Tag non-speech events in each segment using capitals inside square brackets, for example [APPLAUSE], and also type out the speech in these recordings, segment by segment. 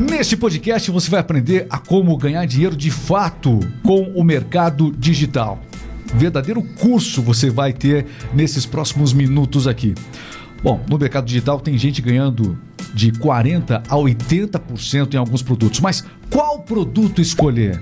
Neste podcast você vai aprender a como ganhar dinheiro de fato com o mercado digital. Verdadeiro curso você vai ter nesses próximos minutos aqui. Bom, no mercado digital tem gente ganhando de 40 a 80% em alguns produtos, mas qual produto escolher?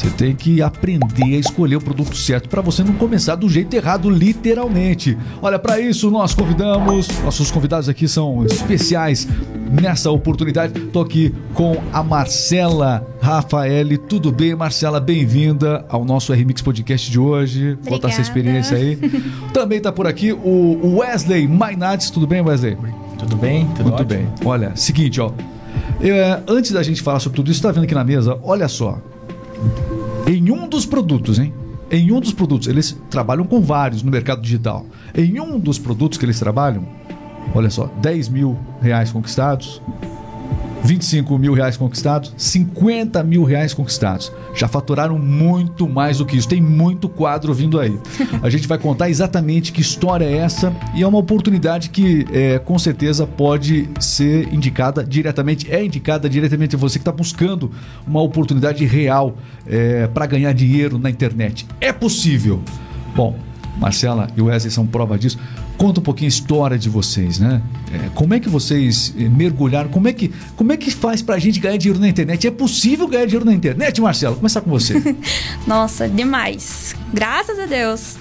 Você tem que aprender a escolher o produto certo para você não começar do jeito errado, literalmente. Olha, para isso nós convidamos, nossos convidados aqui são especiais nessa oportunidade. Tô aqui com a Marcela Rafael. Tudo bem, Marcela? Bem-vinda ao nosso RMix Podcast de hoje. Obrigada. Contar essa experiência aí. [LAUGHS] Também tá por aqui o Wesley Mainardes. Tudo bem, Wesley? Tudo bem? Tudo Muito ótimo? bem. Olha, seguinte, ó. É, antes da gente falar sobre tudo isso, tá vendo aqui na mesa? Olha só. Em um dos produtos, hein? Em um dos produtos, eles trabalham com vários no mercado digital. Em um dos produtos que eles trabalham, olha só, 10 mil reais conquistados, 25 mil reais conquistados, 50 mil reais conquistados. Já faturaram muito mais do que isso. Tem muito quadro vindo aí. [LAUGHS] A gente vai contar exatamente que história é essa e é uma oportunidade que é, com certeza pode ser indicada diretamente, é indicada diretamente a você que está buscando uma oportunidade real para ganhar dinheiro na internet. É possível. Bom, Marcela e Wesley são prova disso. Conta um pouquinho a história de vocês, né? É, como é que vocês eh, mergulharam? Como é que, como é que faz pra gente ganhar dinheiro na internet? É possível ganhar dinheiro na internet, Marcela? Vou começar com você. [LAUGHS] Nossa, demais. Graças a Deus.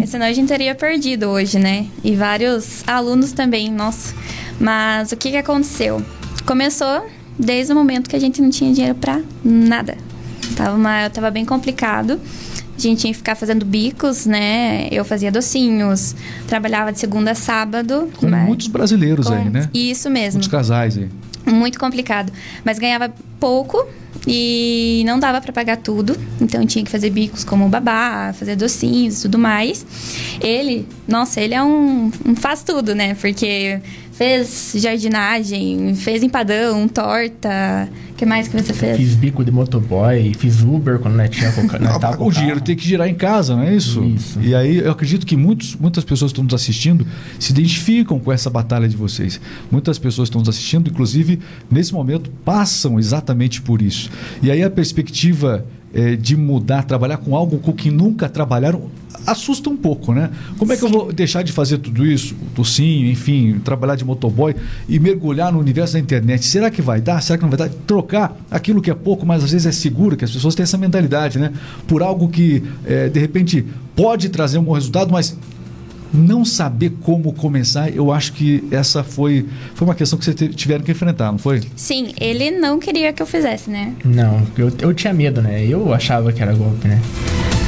Eh, Senão a gente teria perdido hoje, né? E vários alunos também, nossa. Mas o que, que aconteceu? Começou desde o momento que a gente não tinha dinheiro pra nada. Tava, uma, tava bem complicado. A gente tinha que ficar fazendo bicos, né? Eu fazia docinhos, trabalhava de segunda a sábado. Como mas- muitos brasileiros com- aí, né? Isso mesmo. Muitos casais aí. Muito complicado. Mas ganhava pouco e não dava para pagar tudo. Então tinha que fazer bicos como babá, fazer docinhos e tudo mais. Ele, nossa, ele é um, um faz tudo, né? Porque fez jardinagem, fez empadão, torta. O que mais que você fez? Fiz bico de motoboy, fiz Uber quando nós tinha coca- nós [LAUGHS] tava com o dinheiro carro. tem que girar em casa, não é isso? Isso. E aí eu acredito que muitos, muitas pessoas que estão nos assistindo se identificam com essa batalha de vocês. Muitas pessoas que estão nos assistindo, inclusive, nesse momento, passam exatamente por isso. E aí a perspectiva eh, de mudar, trabalhar com algo com que nunca trabalharam, assusta um pouco, né? Como é que eu vou deixar de fazer tudo isso, docinho, enfim, trabalhar de motoboy e mergulhar no universo da internet? Será que vai dar? Será que não vai dar? Trocar aquilo que é pouco, mas às vezes é seguro, que as pessoas têm essa mentalidade, né? Por algo que, eh, de repente, pode trazer um bom resultado, mas não saber como começar, eu acho que essa foi, foi uma questão que vocês tiveram que enfrentar, não foi? Sim, ele não queria que eu fizesse, né? Não, eu, eu tinha medo, né? Eu achava que era golpe, né?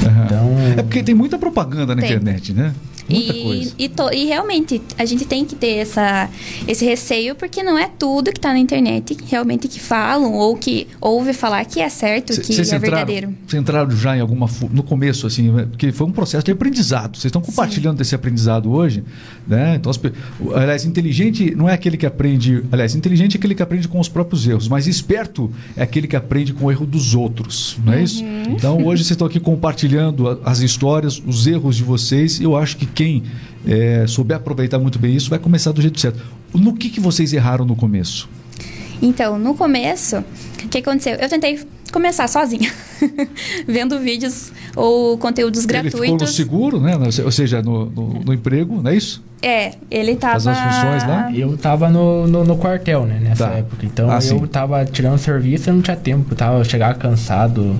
Aham. Então- É porque tem muita propaganda na Tem. internet, né? E. E, to- e realmente, a gente tem que ter essa, esse receio, porque não é tudo que tá na internet que realmente que falam ou que ouve falar que é certo, que Vocês é entraram, verdadeiro. vocês entraram já em alguma. No começo, assim, né? porque foi um processo de aprendizado. Vocês estão compartilhando desse aprendizado hoje, né? Então, as aliás, inteligente não é aquele que aprende. Aliás, inteligente é aquele que aprende com os próprios erros, mas esperto é aquele que aprende com o erro dos outros, não é isso? Uhum. Então, hoje vocês estão aqui compartilhando as histórias, os erros de vocês. Eu acho que quem eh, souber aproveitar muito bem isso vai começar do jeito certo. No que, que vocês erraram no começo? Então, no começo, o que aconteceu? Eu tentei começar sozinha, [LAUGHS] vendo vídeos ou conteúdos Ele ficou no gratuitos. seguro, né? Ou seja, no, no- no emprego, não é isso? É, ele tava. Fazer as funções lá? Eu tava no, no, no quartel, né? Nessa Tá. época. Então Ah, eu sim. tava tirando serviço e não tinha tempo. Tava, eu chegava cansado.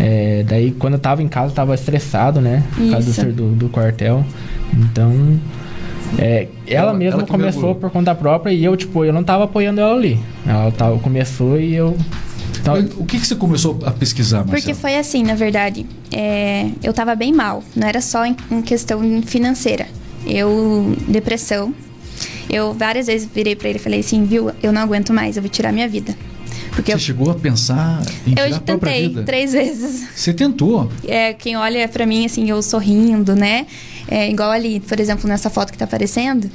É, daí quando eu tava em casa, eu tava estressado, né? Por causa do, Isso. ser- do, do quartel. Então. é, ela, Ela- mesma ela começou mergulhou. por conta própria e eu, tipo, eu não tava apoiando ela ali. Ela tava, começou e eu. tava- O que, que você começou a pesquisar, Marcelo? Porque foi assim, na verdade. É, eu tava bem mal. Não era só em, em questão financeira. Eu, depressão. Eu várias vezes virei pra ele e falei assim, viu, eu não aguento mais, eu vou tirar minha vida. Porque Você eu, chegou a pensar em tirar eu a própria tentei vida? três [LAUGHS] vezes. Você tentou. É, quem olha pra mim, assim, eu sorrindo, né? É, igual ali, por exemplo, nessa foto que tá aparecendo,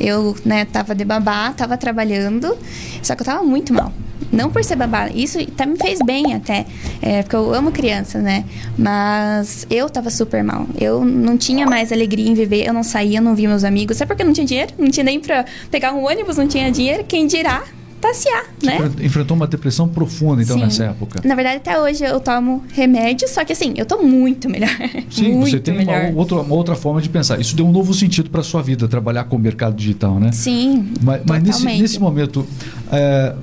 eu, né, tava de babá, tava trabalhando, só que eu tava muito mal. Não por ser babá, isso até me fez bem até, é, porque eu amo crianças, né? Mas eu tava super mal. Eu não tinha mais alegria em viver, eu não saía, não via meus amigos. Sabe porque eu não tinha dinheiro? Não tinha nem pra pegar um ônibus, não tinha dinheiro. Quem dirá passear, né? Enfrentou uma depressão profunda, então, Sim. nessa época. Na verdade, até hoje eu tomo remédio, só que assim, eu tô muito melhor. [LAUGHS] Sim, muito você tem uma outra, uma outra forma de pensar. Isso deu um novo sentido para sua vida, trabalhar com o mercado digital, né? Sim. Mas, mas nesse, nesse momento, é,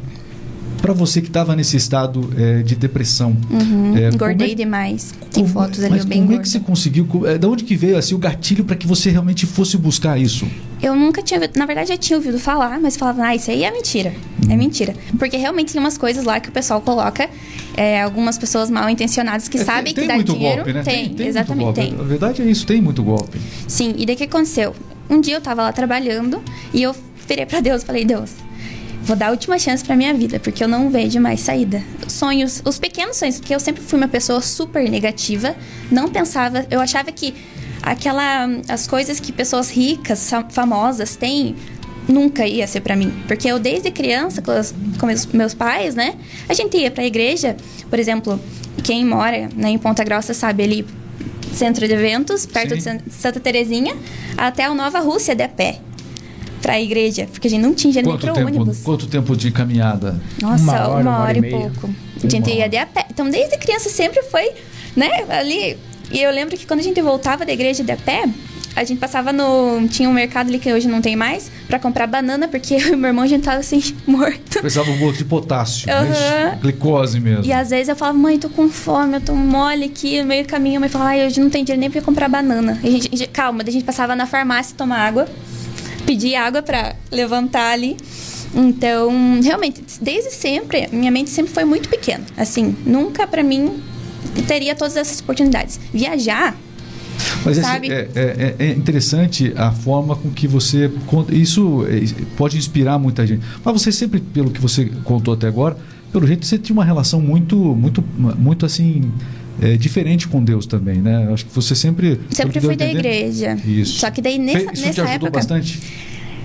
para você que estava nesse estado é, de depressão, Uhum, é, como engordei é- demais. Tem fotos ali mas eu bem como é que você conseguiu? co- é, Da onde que veio assim o gatilho para que você realmente fosse buscar isso? Eu nunca tinha ouvido, na verdade eu tinha ouvido falar, mas falava, ah, isso aí é mentira. É mentira. Porque realmente tem umas coisas lá que o pessoal coloca, é, algumas pessoas mal intencionadas que É, sabem tem, tem que dá muito dinheiro. golpe, né? Tem, muito exatamente, golpe. tem. A verdade é isso, tem muito golpe. Sim, e daí o que aconteceu? Um dia eu tava lá trabalhando e eu virei pra Deus falei, Deus, vou dar a última chance pra minha vida, porque eu não vejo mais saída. Sonhos, os pequenos sonhos, porque eu sempre fui uma pessoa super negativa, não pensava, eu achava que aquela as coisas que pessoas ricas, fa- famosas têm nunca ia ser pra mim, porque eu desde criança com, os, com meus, meus pais, né, a gente ia pra igreja, por exemplo, quem mora né, em Ponta Grossa sabe ali centro de eventos, perto Sim. de San- Santa Terezinha, até a Nova Rússia de a pé. Pra igreja, porque a gente não tinha Quanto pro tempo, ônibus. quanto tempo de caminhada? Nossa, Uma uma hora, hora, uma hora e e meia. pouco. A Uma gente hora. ia de a pé. Então, desde criança sempre foi, né, ali. E eu lembro que quando a gente voltava da igreja de a pé, a gente passava no. Tinha um mercado ali que hoje não tem mais, pra comprar banana, porque [LAUGHS] eu e meu irmão a gente tava assim, [LAUGHS] morto. Precisava um pouco de potássio, né? Aham. glicose mesmo. E às vezes eu falava, mãe, tô com fome, eu tô mole aqui no meio do caminho. A mãe falava, ai, hoje não tem dinheiro nem pra comprar banana. E a gente, a gente- calma, daí a gente passava na farmácia tomar água, pedir água pra levantar ali. Então, realmente, desde sempre, minha mente sempre foi muito pequena. Assim, nunca pra mim teria todas essas oportunidades. Viajar, Mas esse- Sabe? é, é- é interessante a forma com que você conta. Isso é, pode inspirar muita gente. Mas você sempre, pelo que você contou até agora, pelo jeito você tinha uma relação muito, muito, muito assim é, diferente com Deus também, né? Acho que você sempre sempre fui da igreja. Isso. Só que daí Fe- nessa, Isso te nessa ajudou época. bastante.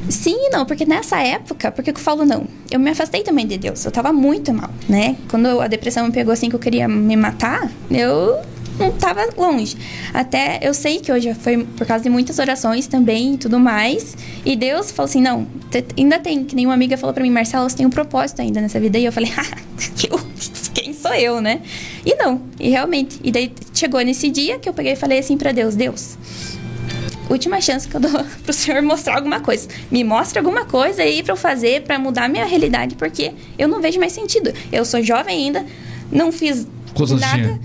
Sim e não, porque nessa época, porque que eu falo não? Eu me afastei também de Deus. Eu tava muito mal, né? Quando a depressão me pegou assim que eu queria me matar, eu não tava longe. Até eu sei que hoje foi por causa de muitas orações também e tudo mais. E Deus falou assim: não, ainda tem, que nenhuma amiga falou pra mim, Marcela, você tem um propósito ainda nessa vida. E eu falei, [LAUGHS] ah, quem sou eu, né? E não, e realmente. E daí chegou nesse dia que eu peguei e falei assim pra Deus: Deus, última chance que eu dou [LAUGHS] pro senhor mostrar alguma coisa. Me mostra alguma coisa aí pra eu fazer, pra mudar a minha realidade, porque eu não vejo mais sentido. Eu sou jovem ainda, não fiz Quantos nada. tinha?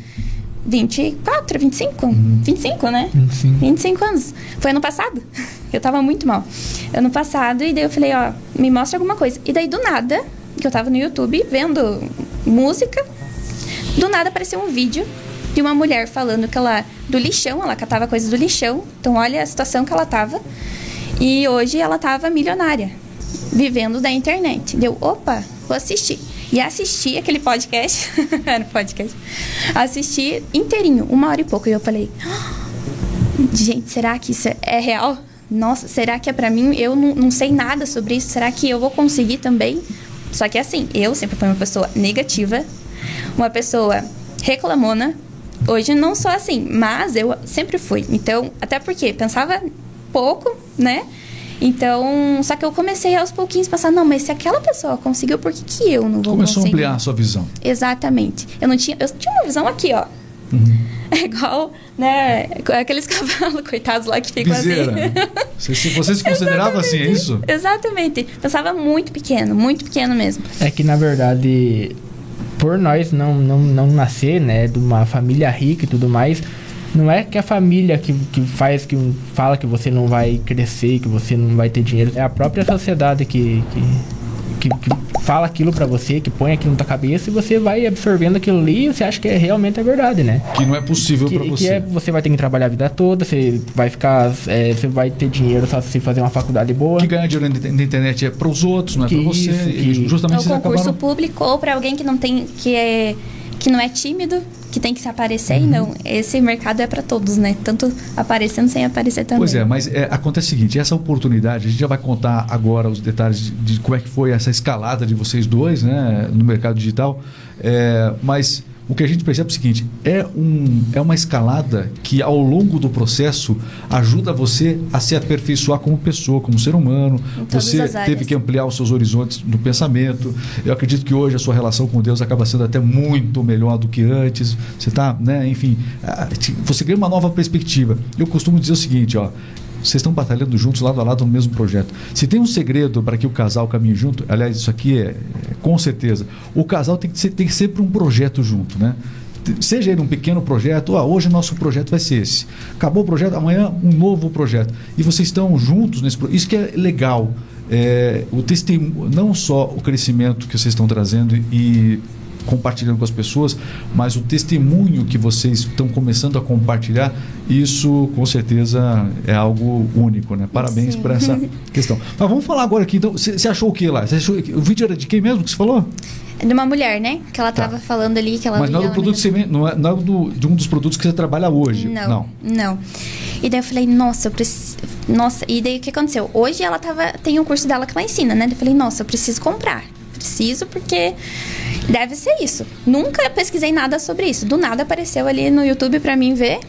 24, 25? Uhum. 25, né? 25. 25 anos. Foi ano passado. [LAUGHS] Eu tava muito mal. Ano passado, e daí eu falei, ó, me mostra alguma coisa. E daí, do nada, que eu tava no YouTube vendo música, do nada apareceu um vídeo de uma mulher falando que ela, do lixão, ela catava coisas do lixão. Então, olha a situação que ela tava. E hoje ela tava milionária, vivendo da internet. Deu, opa, vou assistir. E assisti aquele podcast, [LAUGHS] era podcast, assisti inteirinho, uma hora e pouco. E eu falei, gente, será que isso é real? Nossa, será que é pra mim? Eu não, não sei nada sobre isso. Será que eu vou conseguir também? Só que assim, eu sempre fui uma pessoa negativa, uma pessoa reclamona. Hoje não sou assim, mas eu sempre fui. Então, até porque pensava pouco, né? Então, só que eu comecei aos pouquinhos a pensar, não, mas se aquela pessoa conseguiu, por que, que eu não vou Começou a conseguir? ampliar a sua visão. Exatamente. Eu não tinha, eu tinha uma visão aqui, ó. [LAUGHS] É igual, né, aqueles [LAUGHS] cavalos coitados lá que ficam Viseira. assim. [LAUGHS] Você, você se considerava assim, é isso? Exatamente. Pensava muito pequeno, muito pequeno mesmo. É que na verdade, por nós não, não, não nascer, né, de uma família rica e tudo mais, não é que a família que, que faz, que fala que você não vai crescer, que você não vai ter dinheiro, é a própria sociedade que, que, que, que fala aquilo pra você, que põe aquilo na tua cabeça e você vai absorvendo aquilo ali e você acha que é realmente a verdade, né? Que não é possível Que, para que você. é, você vai ter que trabalhar a vida toda, você vai ficar, é, você vai ter dinheiro só se fazer uma faculdade boa. Que ganhar dinheiro na internet é para os outros, não é Que para você. isso, que- justamente ou vocês concurso acabaram. público, ou para alguém que não tem, que é, que não é tímido, que tem que se aparecer. Uhum. E não, esse mercado é para todos, né? Tanto aparecendo sem aparecer também. Pois é, mas é, acontece o seguinte, essa oportunidade, a gente já vai contar agora os detalhes de, de como é que foi essa escalada de vocês dois, né, no mercado digital, é, mas o que a gente percebe é o seguinte: é, um, é uma escalada que ao longo do processo ajuda você a se aperfeiçoar como pessoa, como ser humano. Você teve que ampliar os seus horizontes do pensamento. Eu acredito que hoje a sua relação com Deus acaba sendo até muito melhor do que antes. Você está, né, enfim, você ganha uma nova perspectiva. Eu costumo dizer o seguinte, ó, vocês estão batalhando juntos, lado a lado, no mesmo projeto. Se tem um segredo para que o casal caminhe junto, aliás, isso aqui é, é com certeza. O casal tem que, ser, tem que ser para um projeto junto, né? Seja ele um pequeno projeto, ah, hoje nosso projeto vai ser esse. Acabou o projeto, amanhã um novo projeto. E vocês estão juntos nesse projeto. Isso que é legal. É, o testemunho, não só o crescimento que vocês estão trazendo e compartilhando com as pessoas, mas o testemunho que vocês estão começando a compartilhar, isso com certeza é algo único, né? Parabéns Sim. por essa [LAUGHS] questão. Mas vamos falar agora aqui, então, você achou o que lá? Achou, o vídeo era de quem mesmo que você falou? De uma mulher, né? Que ela estava tá. falando ali que ela Mas não é, do produto você, não é, não é do, de um dos produtos que você trabalha hoje. Não. Não. não. E daí eu falei, nossa, eu preciso. Nossa, e daí o que aconteceu? Hoje ela tava. Tem um curso dela que ela ensina, né? Eu falei, nossa, eu preciso comprar. Preciso porque Deve ser isso. Nunca pesquisei nada sobre isso. Do nada apareceu ali no YouTube para mim ver,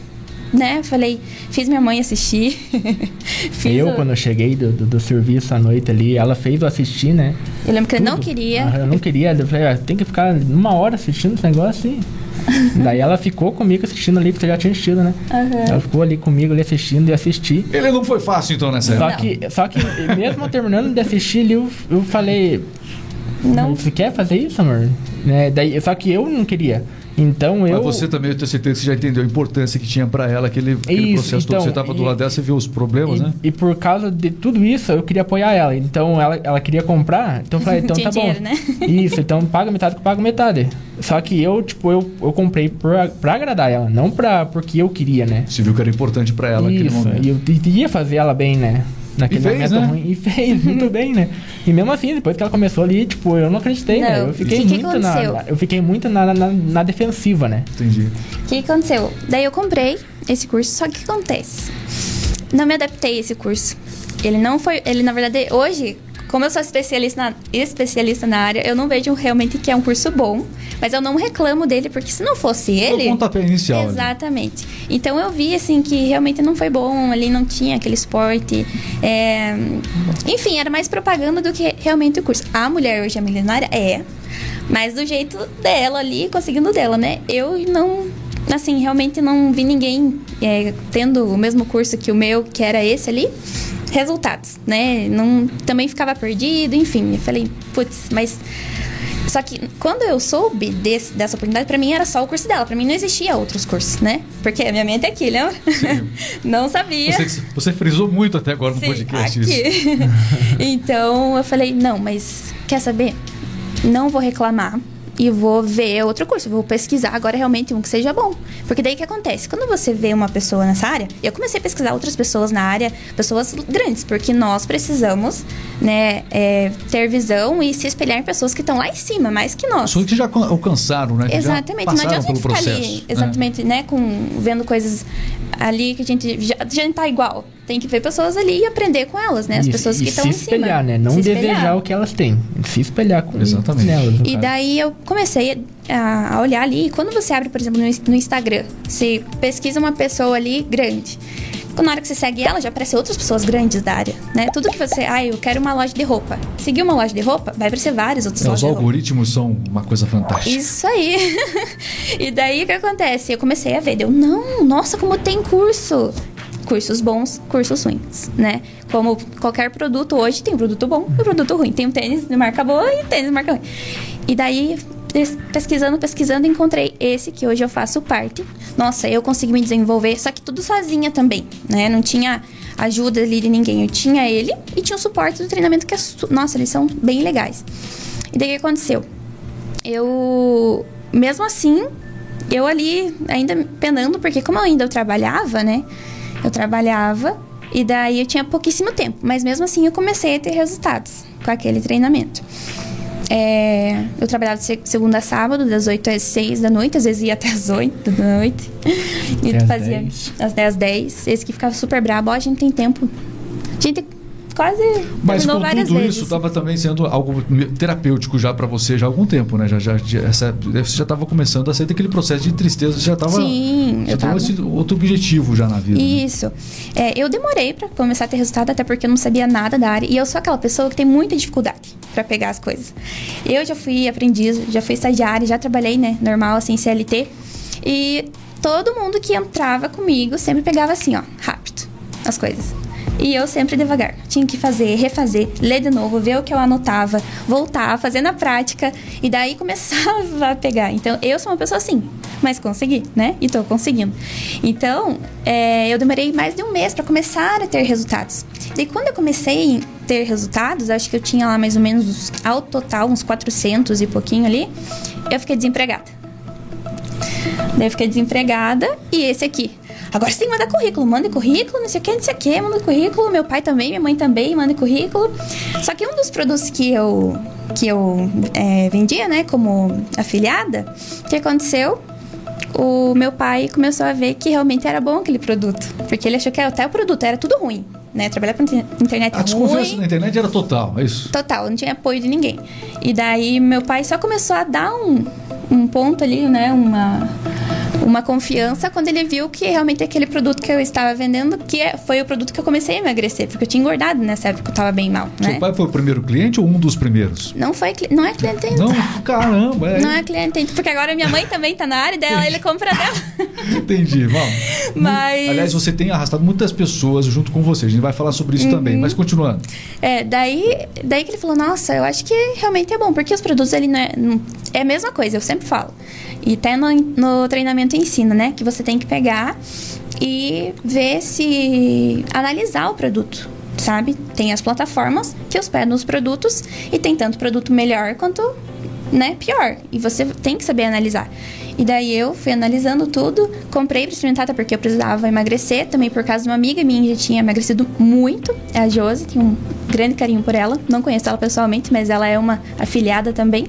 né? Falei, fiz minha mãe assistir. [LAUGHS] eu, o... quando eu cheguei do, do, do, serviço à noite ali, ela fez eu assistir, né? Eu lembro que Tudo. ele não queria. Ah, eu não queria. Eu falei, ah, tem que ficar uma hora assistindo esse negócio assim. [LAUGHS] Daí ela ficou comigo assistindo ali, porque você já tinha assistido, né? Uhum. Ela ficou ali comigo ali assistindo e assisti. Ele não foi fácil então nessa só que Só que mesmo terminando de assistir ali, eu, eu falei, não. Você quer fazer isso, amor? Né? Daí, só que eu não queria. Então eu. Mas você também, eu tenho certeza que você já entendeu a importância que tinha para ela aquele, aquele isso, processo então, todo. Você estava do lado dela, você viu os problemas, e, né? E por causa de tudo isso, eu queria apoiar ela. Então ela, ela queria comprar, então eu falei, [LAUGHS] então tá dinheiro, bom. Né? [LAUGHS] Isso, então paga metade que eu pago metade. Só que eu, tipo, eu, eu comprei pra, pra agradar ela, não pra, porque eu queria, né? Você viu que era importante para ela isso, naquele momento. E eu ia fazer ela bem, né? Naquele e fez, momento né? ruim. E fez muito [LAUGHS] bem, né? E mesmo assim, depois que ela começou ali, tipo, eu não acreditei, não. né? Eu fiquei que muito que na, Eu fiquei muito na, na, na defensiva, né? Entendi. O que aconteceu? Daí eu comprei esse curso, só que o que acontece? Não me adaptei a esse curso. Ele não foi. Ele, na verdade, hoje, como eu sou especialista na, especialista na área, eu não vejo realmente que é um curso bom, mas eu não reclamo dele, porque se não fosse ele. O pontapé inicial. Exatamente. Então eu vi, assim, que realmente não foi bom, ali não tinha aquele esporte. É... Enfim, era mais propaganda do que realmente o curso. A mulher hoje é milionária? É. Mas do jeito dela ali, conseguindo dela, né? Eu não assim, realmente não vi ninguém é, tendo o mesmo curso que o meu, que era esse ali resultados, né? Não, também ficava perdido, enfim. Eu falei, putz, mas. Só que quando eu soube desse, dessa oportunidade, para mim era só o curso dela. Para mim não existia outros cursos, né? Porque a minha mente é aqui, lembra? [LAUGHS] não sabia. Você, você, frisou muito até agora no Sim, podcast aqui. isso. [LAUGHS] então eu falei, não, mas quer saber? Não vou reclamar e vou ver outro curso, vou pesquisar agora realmente um que seja bom. Porque daí o que acontece? Quando você vê uma pessoa nessa área, eu comecei a pesquisar outras pessoas na área, pessoas grandes, porque nós precisamos, né, é, ter visão e se espelhar em pessoas que estão lá em cima, mais que nós. Pessoas que já alcançaram, né? exatamente, não adianta a gente ficar processo, ali, né? exatamente, né? né, com, vendo coisas ali que a gente já, já tá igual. Tem que ver pessoas ali e aprender com elas, né? As pessoas que estão em cima. Se espelhar, né? Não desejar o que elas têm. Se espelhar com Exatamente. elas. E caso. daí eu comecei a, a, olhar ali. E quando você abre, por exemplo, no, no Instagram, você pesquisa uma pessoa ali grande. Na hora que você segue ela, já aparecem outras pessoas grandes da área, né? Tudo que você... Ah, eu quero uma loja de roupa. Seguir uma loja de roupa, vai aparecer várias outras é, lojas Os algoritmos são uma coisa fantástica. Isso aí. [LAUGHS] e daí, o que acontece? Eu comecei a ver. Eu, não, nossa, como tem curso cursos bons, cursos ruins, né? Como qualquer produto hoje tem um produto bom e um produto ruim. Tem um tênis de marca boa e um tênis de marca ruim. E daí pesquisando, pesquisando, encontrei esse que hoje eu faço parte. Nossa, eu consegui me desenvolver, só que tudo sozinha também, né? Não tinha ajuda ali de ninguém. Eu tinha ele e tinha o suporte do treinamento que é, nossa, eles são bem legais. E daí o que aconteceu? Eu, mesmo assim, eu ali ainda penando, porque como eu ainda eu trabalhava, né? Eu trabalhava e daí eu tinha pouquíssimo tempo, mas mesmo assim eu comecei a ter resultados com aquele treinamento. É, eu trabalhava de segunda a sábado, das 8 às 6 da noite, às vezes ia até as 8 da noite. E até fazia 10. às 10 10. Esse que ficava super brabo, ó, a gente tem tempo. A gente quase Mas com tudo vezes. isso estava também sendo algo terapêutico já para você já há algum tempo, né? Já, já, essa, você já estava começando a sair daquele processo de tristeza, você já estava Sim, já eu tava esse outro objetivo já na vida. né? Isso. É, eu demorei pra começar a ter resultado, até porque eu não sabia nada da área. E eu sou aquela pessoa que tem muita dificuldade pra pegar as coisas. Eu já fui aprendiz, já fui estagiária, já trabalhei, né, normal, assim, CLT. E todo mundo que entrava comigo sempre pegava assim, ó, rápido, as coisas. E eu sempre devagar. Tinha que fazer, refazer, ler de novo, ver o que eu anotava, voltar, fazer na prática. E daí [LAUGHS] começava a pegar. Então, eu sou uma pessoa assim, mas consegui, né? E tô conseguindo. Então, é, eu demorei mais de um mês para começar a ter resultados. Daí, quando eu comecei a ter resultados, acho que eu tinha lá mais ou menos, ao total, uns 400 e pouquinho ali, eu fiquei desempregada. Daí eu fiquei desempregada e esse aqui. Agora você tem que mandar currículo, manda currículo, não sei o que, não sei o que, manda currículo. Meu pai também, minha mãe também, manda currículo. Só que um dos produtos que eu, que eu é, vendia, né, como afiliada, o que aconteceu? O meu pai começou a ver que realmente era bom aquele produto. Porque ele achou que até o produto era tudo ruim, né? Trabalhar com internet A é desconfiança ruim. na internet era total, é isso? Total, não tinha apoio de ninguém. E daí meu pai só começou a dar um, um ponto ali, né? Uma, uma confiança quando ele viu que realmente aquele produto que eu estava vendendo, que é- foi o produto que eu comecei a emagrecer, porque eu tinha engordado nessa época, eu tava bem mal, né? Seu pai foi o primeiro cliente ou um dos primeiros? Não foi, não é cliente ainda. Não, caramba, é. Não é cliente ainda, porque agora minha mãe também tá na área dela, ele compra dela. [LAUGHS] Entendi, bom. Mas- Aliás, você tem arrastado muitas pessoas junto com você. A gente vai falar sobre isso Uhum. também. Mas continuando. É, daí, daí que ele falou, nossa, eu acho que realmente é bom, porque os produtos ele não é, é a mesma coisa, eu sempre falo. E até no, no treinamento ensina, né? Que você tem que pegar e ver se. analisar o produto, sabe? Tem as plataformas que hospedam os produtos e tem tanto produto melhor quanto né, pior. E você tem que saber analisar. E daí eu fui analisando tudo, comprei pra experimentar, até porque eu precisava emagrecer, também por causa de uma amiga minha que já tinha emagrecido muito, é a Josi, tenho um grande carinho por ela. Não conheço ela pessoalmente, mas ela é uma afiliada também.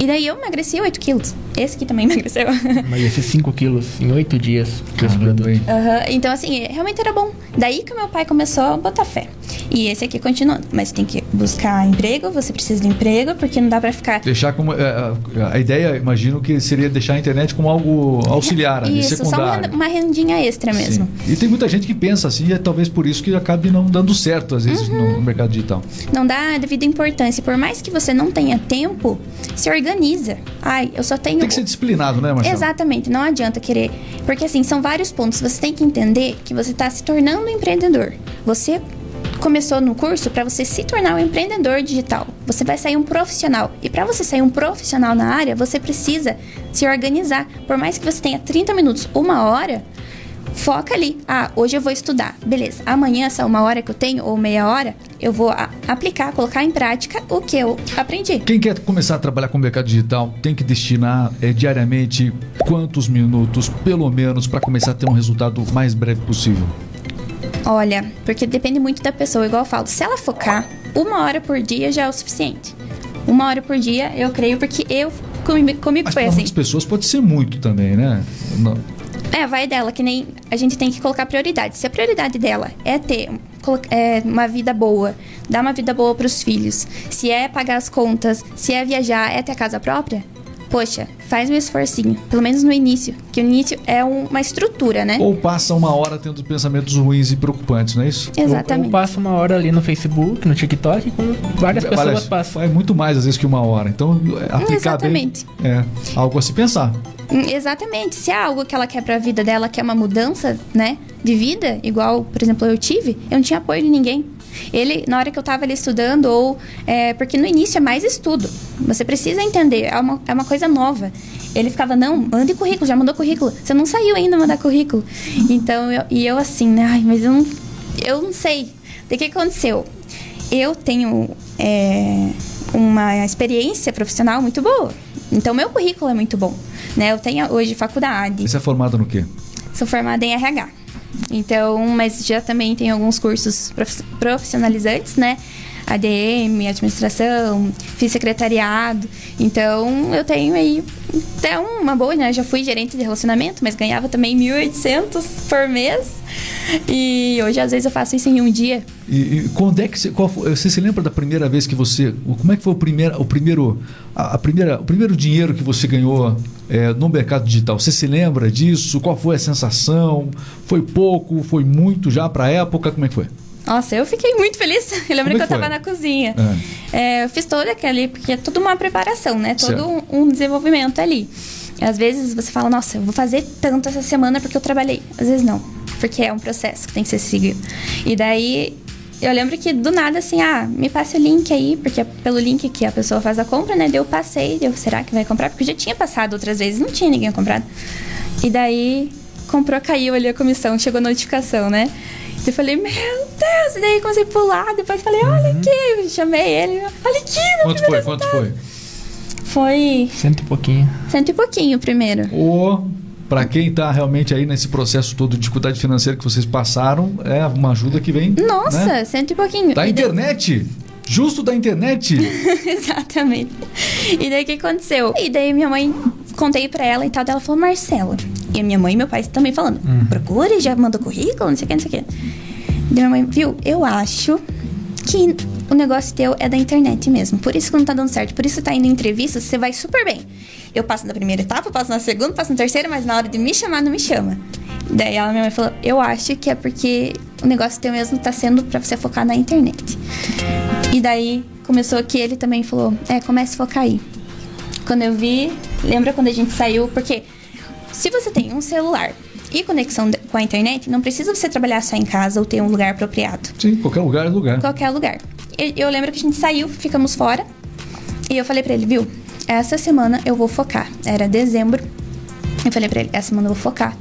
E daí eu emagreci 8 quilos. Esse aqui também [LAUGHS] emagreceu. Mas esses 5 quilos em 8 dias que esse produto. Aham, Então, assim, realmente era bom. Daí que o meu pai começou a botar fé. E esse aqui continuando. Mas tem que buscar emprego, você precisa de emprego, porque não dá pra ficar. Deixar como. é, a- a ideia, imagino que seria deixar a internet como algo auxiliar, ali, Isso, só uma, secundário. uma rendinha extra mesmo. Sim. E tem muita gente que pensa assim, e é talvez por isso que acabe não dando certo, às vezes, Uhum. no mercado digital. Não dá devida importância. Por mais que você não tenha tempo, se organiza. Ai, eu só tenho. Tem que ser disciplinado, né, Marcelo? Exatamente, não adianta querer. Porque assim, são vários pontos. Você tem que entender que você está se tornando um empreendedor. Você começou no curso para você se tornar um empreendedor digital. Você vai sair um profissional. E para você sair um profissional na área, você precisa se organizar. Por mais que você tenha 30 minutos, uma hora, foca ali. Ah, hoje eu vou estudar. Beleza. Amanhã, essa uma hora que eu tenho, ou meia hora, eu vou aplicar, colocar em prática o que eu aprendi. Quem quer começar a trabalhar com o mercado digital tem que destinar é, diariamente quantos minutos, pelo menos, para começar a ter um resultado mais breve possível? Olha, porque depende muito da pessoa, igual eu falo. Se ela focar, uma hora por dia já é o suficiente. Uma hora por dia, eu creio, porque eu, comigo, comigo Mas foi para assim. muitas pessoas pode ser muito também, né? Não- É, vai dela, que nem a gente tem que colocar prioridade. Se a prioridade dela é ter é, uma vida boa, dar uma vida boa pros filhos, se é pagar as contas, se é viajar, é ter a casa própria, poxa, faz um esforcinho. Pelo menos no início. Que o início é um- uma estrutura, né? Ou passa uma hora tendo pensamentos ruins e preocupantes, não é isso? Eu, eu Exatamente. passo uma hora ali no Facebook, no TikTok, como várias pessoas Aliás, passam. É muito mais às vezes que uma hora. Então, é, aplicar Exatamente. bem é algo a se pensar. Hum, Exatamente. Se é algo que ela quer pra vida dela, que é uma mudança, né, de vida, igual, por exemplo, eu tive, eu não tinha apoio de ninguém. Ele, na hora que eu tava ali estudando, ou. é, porque no início é mais estudo. Você precisa entender, é uma, é uma coisa nova. Ele ficava, não, mande currículo, já mandou currículo. Você não saiu ainda mandar currículo. Então, eu, e eu assim, né, ai, mas eu não, eu não sei. O que aconteceu? Eu tenho é, uma experiência profissional muito boa. Então, meu currículo é muito bom. Né? Eu tenho hoje faculdade, Você é formada no quê? sou formada em RH. Então, mas já também tenho alguns cursos prof- profissionalizantes, né? ADM, administração, fiz secretariado. Então, eu tenho aí até uma boa, né? Já fui gerente de relacionamento, mas ganhava também 1.800 por mês. E hoje, às vezes, eu faço isso em um dia. E, e quando é que você, qual você se lembra da primeira vez que você, como é que foi o primeiro, o primeiro, a, a primeira, o primeiro dinheiro que você ganhou é, no mercado digital? Você se lembra disso? Qual foi a sensação? Foi pouco? Foi muito já para a época? Como é que foi? Nossa, eu fiquei muito feliz. [LAUGHS] Eu lembro que, que eu estava na cozinha. É. É, eu fiz toda aquele, porque é tudo uma preparação, né? Todo um, um, desenvolvimento ali. Às vezes você fala, nossa, eu vou fazer tanto essa semana porque eu trabalhei. Às vezes não, porque é um processo que tem que ser seguido. E daí eu lembro que do nada, assim, ah, me passe o link aí, porque é pelo link que a pessoa faz a compra, né? Deu, passei, deu, será que vai comprar? Porque já tinha passado outras vezes, não tinha ninguém comprado. E daí comprou, caiu ali a comissão, chegou a notificação, né? Eu falei, meu Deus! E daí comecei a pular, depois falei, olha uhum. aqui, eu chamei ele, olha aqui, meu Quanto foi? Quanto foi? Foi. Cento e pouquinho. Cento e pouquinho primeiro. O. Para quem está realmente aí nesse processo todo de dificuldade financeira que vocês passaram, é uma ajuda que vem. Nossa, né? cento e pouquinho. Da e internet! Justo da internet! [LAUGHS] Exatamente. E daí o que aconteceu? E daí minha mãe, contei pra ela e tal, ela falou, Marcela. E a minha mãe e meu pai também falando, uhum. procure, já mandou currículo, não sei o que, não sei o que. E minha mãe, viu, eu acho que o negócio teu é da internet mesmo. Por isso que não tá dando certo. Por isso que tá indo em entrevistas, você vai super bem. Eu passo na primeira etapa, passo na segunda, passo na terceira, mas na hora de me chamar, não me chama. Daí ela, minha mãe falou, eu acho que é porque o negócio teu mesmo tá sendo para você focar na internet. E daí começou que ele também falou, é, comece a focar aí. Quando eu vi, lembra quando a gente saiu, porque se você tem um celular e conexão com a internet, não precisa você trabalhar só em casa ou ter um lugar apropriado. Sim, qualquer lugar é lugar. Qualquer lugar. Eu, eu lembro que a gente saiu, ficamos fora. E eu falei para ele, viu? Essa semana eu vou focar. Era dezembro. Eu falei para ele, essa semana eu vou focar.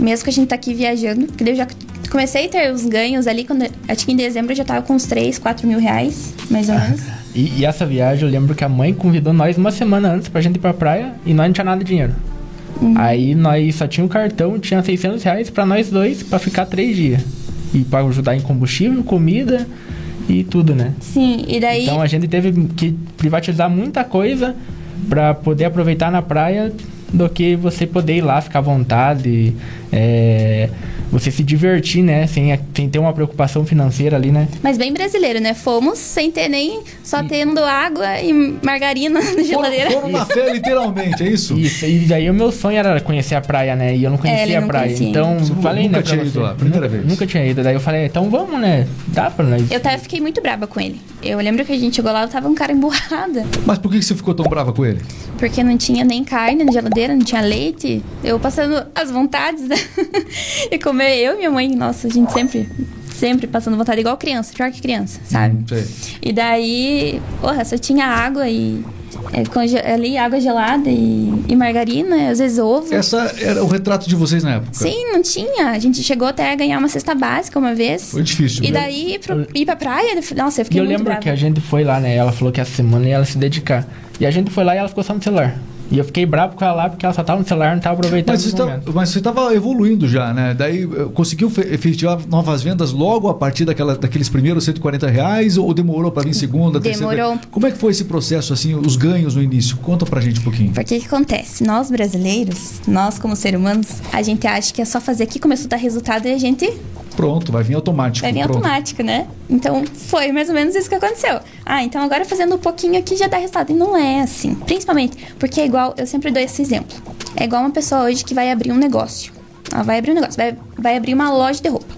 Mesmo que a gente tá aqui viajando, porque eu já comecei a ter os ganhos ali, quando acho que em dezembro eu já tava com uns 3, 4 mil reais, mais ou menos. E, e, essa viagem eu lembro que a mãe convidou nós uma semana antes pra gente ir pra praia e nós não tinha nada de dinheiro. Uhum. Aí nós só tinha um cartão, tinha 600 reais pra nós dois pra ficar três dias. E pra ajudar em combustível, comida e tudo, né? Sim, e daí. Então a gente teve que privatizar muita coisa para poder aproveitar na praia do que você poder ir lá, ficar à vontade, é, você se divertir, né? Sem, sem ter uma preocupação financeira ali, né? Mas bem brasileiro, né? Fomos sem ter nem só tendo água e margarina [LAUGHS] na geladeira. Foram, foram na fé, literalmente, é isso? Isso, e daí o meu sonho era conhecer a praia, né? E eu não conhecia é, não a praia. Conhecia. Então, você falei, nunca né? tinha ido lá, primeira nunca, vez. Nunca tinha ido. Daí eu falei, então vamos, né? Dá pra nós. Eu até fiquei muito brava com ele. Eu lembro que a gente chegou lá, eu tava um cara emburrada. Mas por que você ficou tão brava com ele? Porque não tinha nem carne na geladeira, não tinha leite. Eu passando as vontades, né? [LAUGHS] e comer eu e minha mãe, nossa, a gente sempre sempre passando vontade igual criança, pior que criança, sabe? Hum, e daí, porra, só tinha água e é, ali água gelada e, e, margarina, às vezes ovo. Essa era o retrato de vocês na época? Sim, não tinha. A gente chegou até a ganhar uma cesta básica uma vez. Foi difícil. E né? daí ir, pro, ir pra praia, nossa, eu fiquei E eu muito lembro brava. que a gente foi lá, né? Ela falou que essa semana ia ela se dedicar. E a gente foi lá e ela ficou só no celular. E eu fiquei bravo com ela lá porque ela só tava no celular, não tava aproveitando mas você, tá, mas você tava evoluindo já, né? Daí eh, conseguiu efetivar novas vendas logo a partir daquela, daqueles primeiros 140 reais ou demorou para vir segunda, demorou. terceira? Como é que foi esse processo, assim, os ganhos no início? Conta pra gente um pouquinho. Porque o que acontece? Nós brasileiros, nós como seres humanos, a gente acha que é só fazer aqui, começou a dar resultado e a gente Pronto, vai vir automático. Vai vir pronto. automático, né? Então foi mais ou menos isso que aconteceu. Ah, então agora fazendo um pouquinho aqui já dá resultado. E não é assim. Principalmente porque é igual, eu sempre dou esse exemplo. É igual uma pessoa hoje que vai abrir um negócio. Ela vai abrir um negócio, vai, vai abrir uma loja de roupa.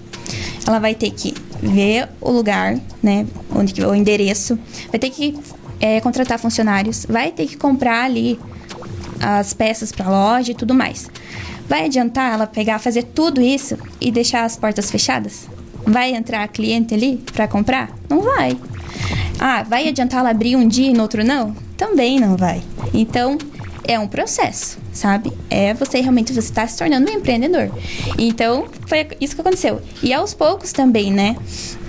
Ela vai ter que ver o lugar, né? Onde o endereço. Vai ter que é, contratar funcionários. Vai ter que comprar ali as peças para a loja e tudo mais. Vai adiantar ela pegar, fazer tudo isso e deixar as portas fechadas? Vai entrar cliente ali para comprar? Não vai. Ah, vai adiantar ela abrir um dia e no outro não? Também não vai. Então, é um processo. Sabe? É você realmente você está se tornando um empreendedor. Então, foi isso que aconteceu. E aos poucos também, né?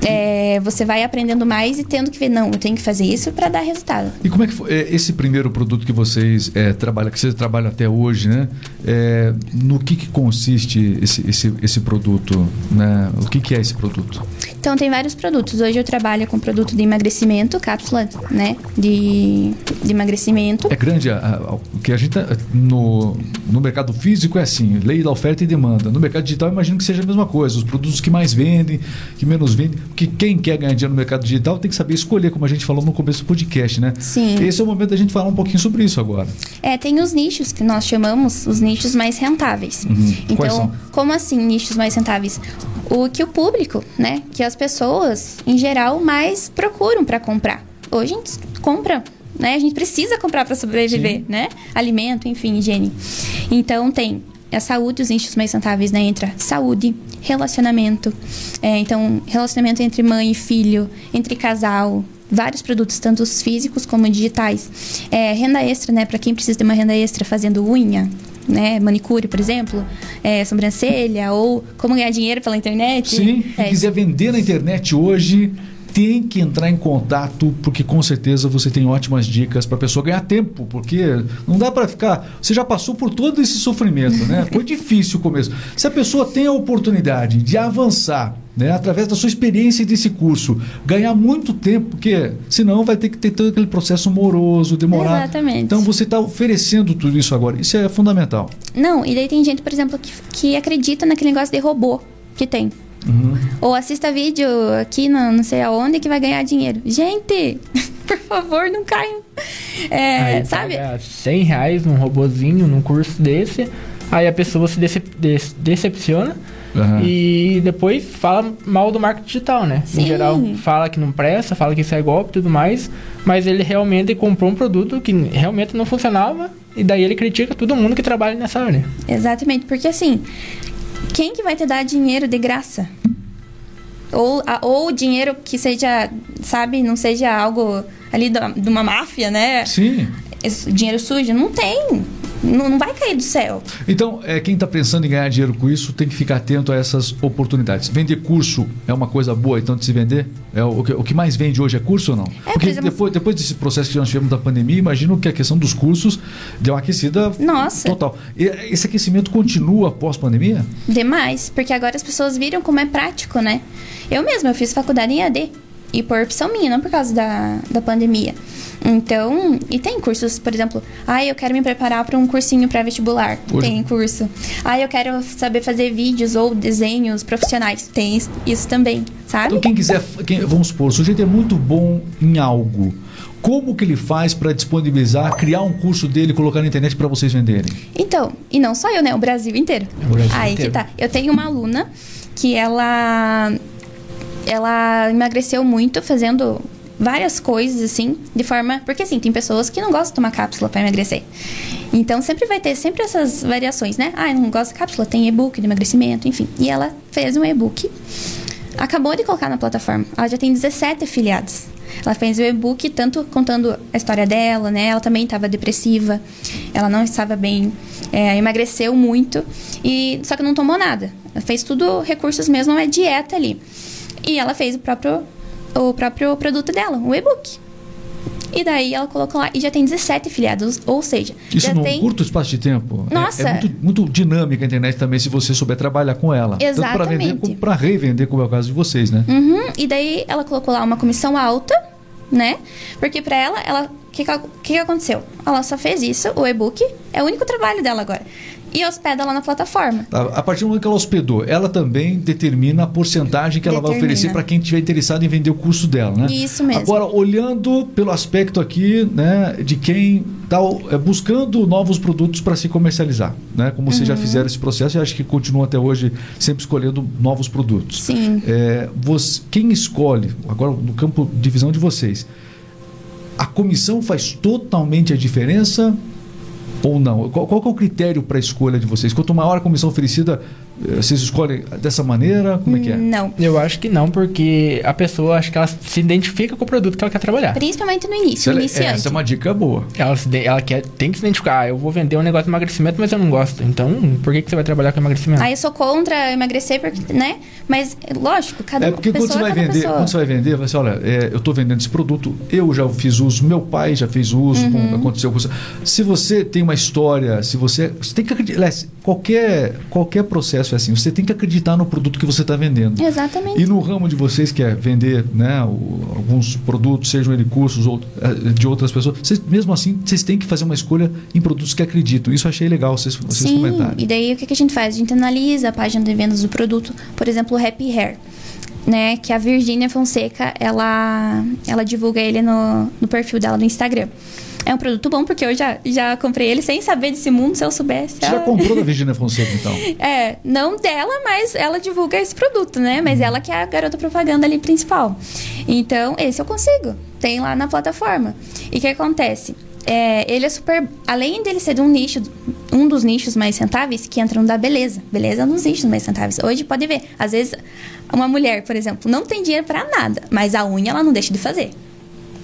É, você vai aprendendo mais e tendo que ver, não, eu tenho que fazer isso para dar resultado. E como é que foi é, esse primeiro produto que vocês é, trabalham, que vocês trabalham até hoje, né? É, no que, que consiste esse, esse, esse produto? Né? O que, que é esse produto? Então, tem vários produtos. Hoje eu trabalho com produto de emagrecimento, cápsula, né? De, de emagrecimento. É grande a, a, o que a gente tá, no, no mercado físico é assim, lei da oferta e demanda. No mercado digital, imagino que seja a mesma coisa. Os produtos que mais vendem, que menos vendem. Porque quem quer ganhar dinheiro no mercado digital tem que saber escolher, como a gente falou no começo do podcast, né? Sim. Esse é o momento da gente falar um pouquinho sobre isso agora. É, tem os nichos que nós chamamos os nichos mais rentáveis. Uhum. Então, como assim nichos mais rentáveis? O que o público, né, que as pessoas em geral mais procuram para comprar. Hoje a gente compra, né? A gente precisa comprar para sobreviver, Sim. né? Alimento, enfim, higiene. Então tem a saúde, os nichos mais rentáveis, né? Entra saúde, relacionamento. É, então, relacionamento entre mãe e filho, entre casal, vários produtos, tanto os físicos como digitais. É, renda extra, né? Para quem precisa de uma renda extra fazendo unha, né? Manicure, por exemplo, é, sobrancelha, ou como ganhar dinheiro pela internet. Sim, quem É, quiser vender na internet hoje tem que entrar em contato, porque com certeza você tem ótimas dicas para a pessoa ganhar tempo, porque não dá para ficar. Você já passou por todo esse sofrimento, né? Foi difícil o começo. Se a pessoa tem a oportunidade de avançar, né, através da sua experiência desse curso, ganhar muito tempo, porque senão vai ter que ter todo aquele processo moroso, demorado. Exatamente. Então você está oferecendo tudo isso agora. Isso é fundamental. Não, e daí tem gente, por exemplo, que, que acredita naquele negócio de robô que tem. Uhum. Ou assista vídeo aqui na não sei aonde que vai ganhar dinheiro. Gente, [LAUGHS] por favor, não caiam. É, Aí sabe? paga 100 reais num robozinho, num curso desse. Aí a pessoa se decep- des- decepciona Aham. e depois fala mal do marketing digital, né? Sim. Em geral, fala que não presta, fala que isso é golpe e tudo mais. Mas ele realmente comprou um produto que realmente não funcionava. E daí ele critica todo mundo que trabalha nessa área. Exatamente, porque assim, quem que vai te dar dinheiro de graça? Ou, a- ou dinheiro que seja, sabe, não seja algo ali da- de uma máfia, né? Sim. Esse dinheiro sujo? Não tem. Não, não vai cair do céu. Então, é, quem está pensando em ganhar dinheiro com isso tem que ficar atento a essas oportunidades. Vender curso é uma coisa boa, então, de se vender? É o, que, o que mais vende hoje é curso ou não? por Porque exemplo- depois, depois desse processo que nós tivemos da pandemia, imagino que a questão dos cursos deu uma aquecida Nossa. total. E esse aquecimento continua após pandemia? Demais, porque agora as pessoas viram como é prático, né? Eu mesma, eu fiz faculdade em AD. E por opção minha, não por causa da, da pandemia. Então, e tem cursos, por exemplo, ah, eu quero me preparar para um cursinho pré-vestibular. Tem curso. Ah, eu quero saber fazer vídeos ou desenhos profissionais. Tem isso- também, sabe? Então, quem quiser, quem- vamos supor, o sujeito é muito bom em algo. Como que ele faz para disponibilizar, criar um curso dele colocar na internet para vocês venderem? Então, e não só eu, né? O Brasil inteiro. O Brasil Aí inteiro. que tá. Eu tenho uma aluna que ela ela emagreceu muito fazendo várias coisas assim, de forma, porque assim, tem pessoas que não gostam de tomar cápsula para emagrecer. Então sempre vai ter sempre essas variações, né? Ah, eu não gosto de cápsula, tem e-book de emagrecimento, enfim. E ela fez um e-book. Acabou de colocar na plataforma. Ela já tem 17 afiliados. Ela fez o e-book tanto contando a história dela, né? Ela também estava depressiva, ela não estava bem, é, emagreceu muito e só que não tomou nada. Ela fez tudo recursos mesmo, é dieta ali. E ela fez o próprio o próprio produto dela, o e-book. E daí ela colocou lá e já tem 17 afiliados, ou seja, Isso já num tem curto espaço de tempo. É- Nossa. É, muito, muito dinâmica a internet também, se você souber trabalhar com ela. Tanto para vender Exatamente. como para revender, como é o caso de vocês, né? Uhum, e daí ela colocou lá uma comissão alta, né? Porque pra ela, ela, o que, que que aconteceu? Ela só fez isso, o e-book, é o único trabalho dela agora. E hospeda lá na plataforma. A partir do momento que ela hospedou, ela também determina a porcentagem que ela vai oferecer para quem estiver interessado em vender o curso dela, né? Isso mesmo. Agora, olhando pelo aspecto aqui, né, de quem está buscando novos produtos para se comercializar, né? Como vocês Uhum. já fizeram esse processo e acho que continuam até hoje sempre escolhendo novos produtos. Sim. É, você- quem escolhe, agora no campo de visão de vocês, a comissão faz totalmente a diferença ou não? Qual, qual é o critério para a escolha de vocês? Quanto maior a comissão oferecida, Vocês escolhem dessa maneira? Como é que é? Não. Eu acho que não, porque a pessoa, acho que ela se identifica com o produto que ela quer trabalhar. Principalmente no início, Isso no é- iniciante. essa é uma dica boa. Ela, de- ela quer, tem que se identificar. Ah, eu vou vender um negócio de emagrecimento, mas eu não gosto. Então, por que, que você vai trabalhar com emagrecimento? Aí eu sou contra emagrecer, porque, né? Mas, lógico, cada É porque quando pessoa você vai vender, pessoa. quando você vai vender, vai assim, olha, é, eu estou vendendo esse produto, eu já fiz uso, meu pai já fez uso, Uhum. aconteceu com você. Se você tem uma história, se você, você tem que acreditar, qualquer qualquer processo é assim, você tem que acreditar no produto que você está vendendo. Exatamente. E no ramo de vocês que é vender, né, o- alguns produtos, sejam ele cursos ou eh, de outras pessoas, vocês, mesmo assim, vocês têm que fazer uma escolha em produtos que acreditam. Isso eu achei legal vocês, vocês Sim, comentarem. e daí o que, que a gente faz? A gente analisa a página de vendas do produto, por exemplo, o Happy Hair, né? Que a Virgínia Fonseca, ela, ela divulga ele no, no perfil dela no Instagram. É um produto bom, porque eu já, já comprei ele sem saber desse mundo, se eu soubesse. Você já comprou da [LAUGHS] Virginia Fonseca, então? É, não dela, mas ela divulga esse produto, né? Mas ela que é a garota propaganda ali principal. Então, esse eu consigo. Tem lá na plataforma. E o que acontece? É, ele é super. Além dele ser de um nicho, um dos nichos mais rentáveis, que entram da beleza. Beleza é um dos nichos mais rentáveis. Hoje pode ver. Às vezes, uma mulher, por exemplo, não tem dinheiro pra nada, mas a unha ela não deixa de fazer.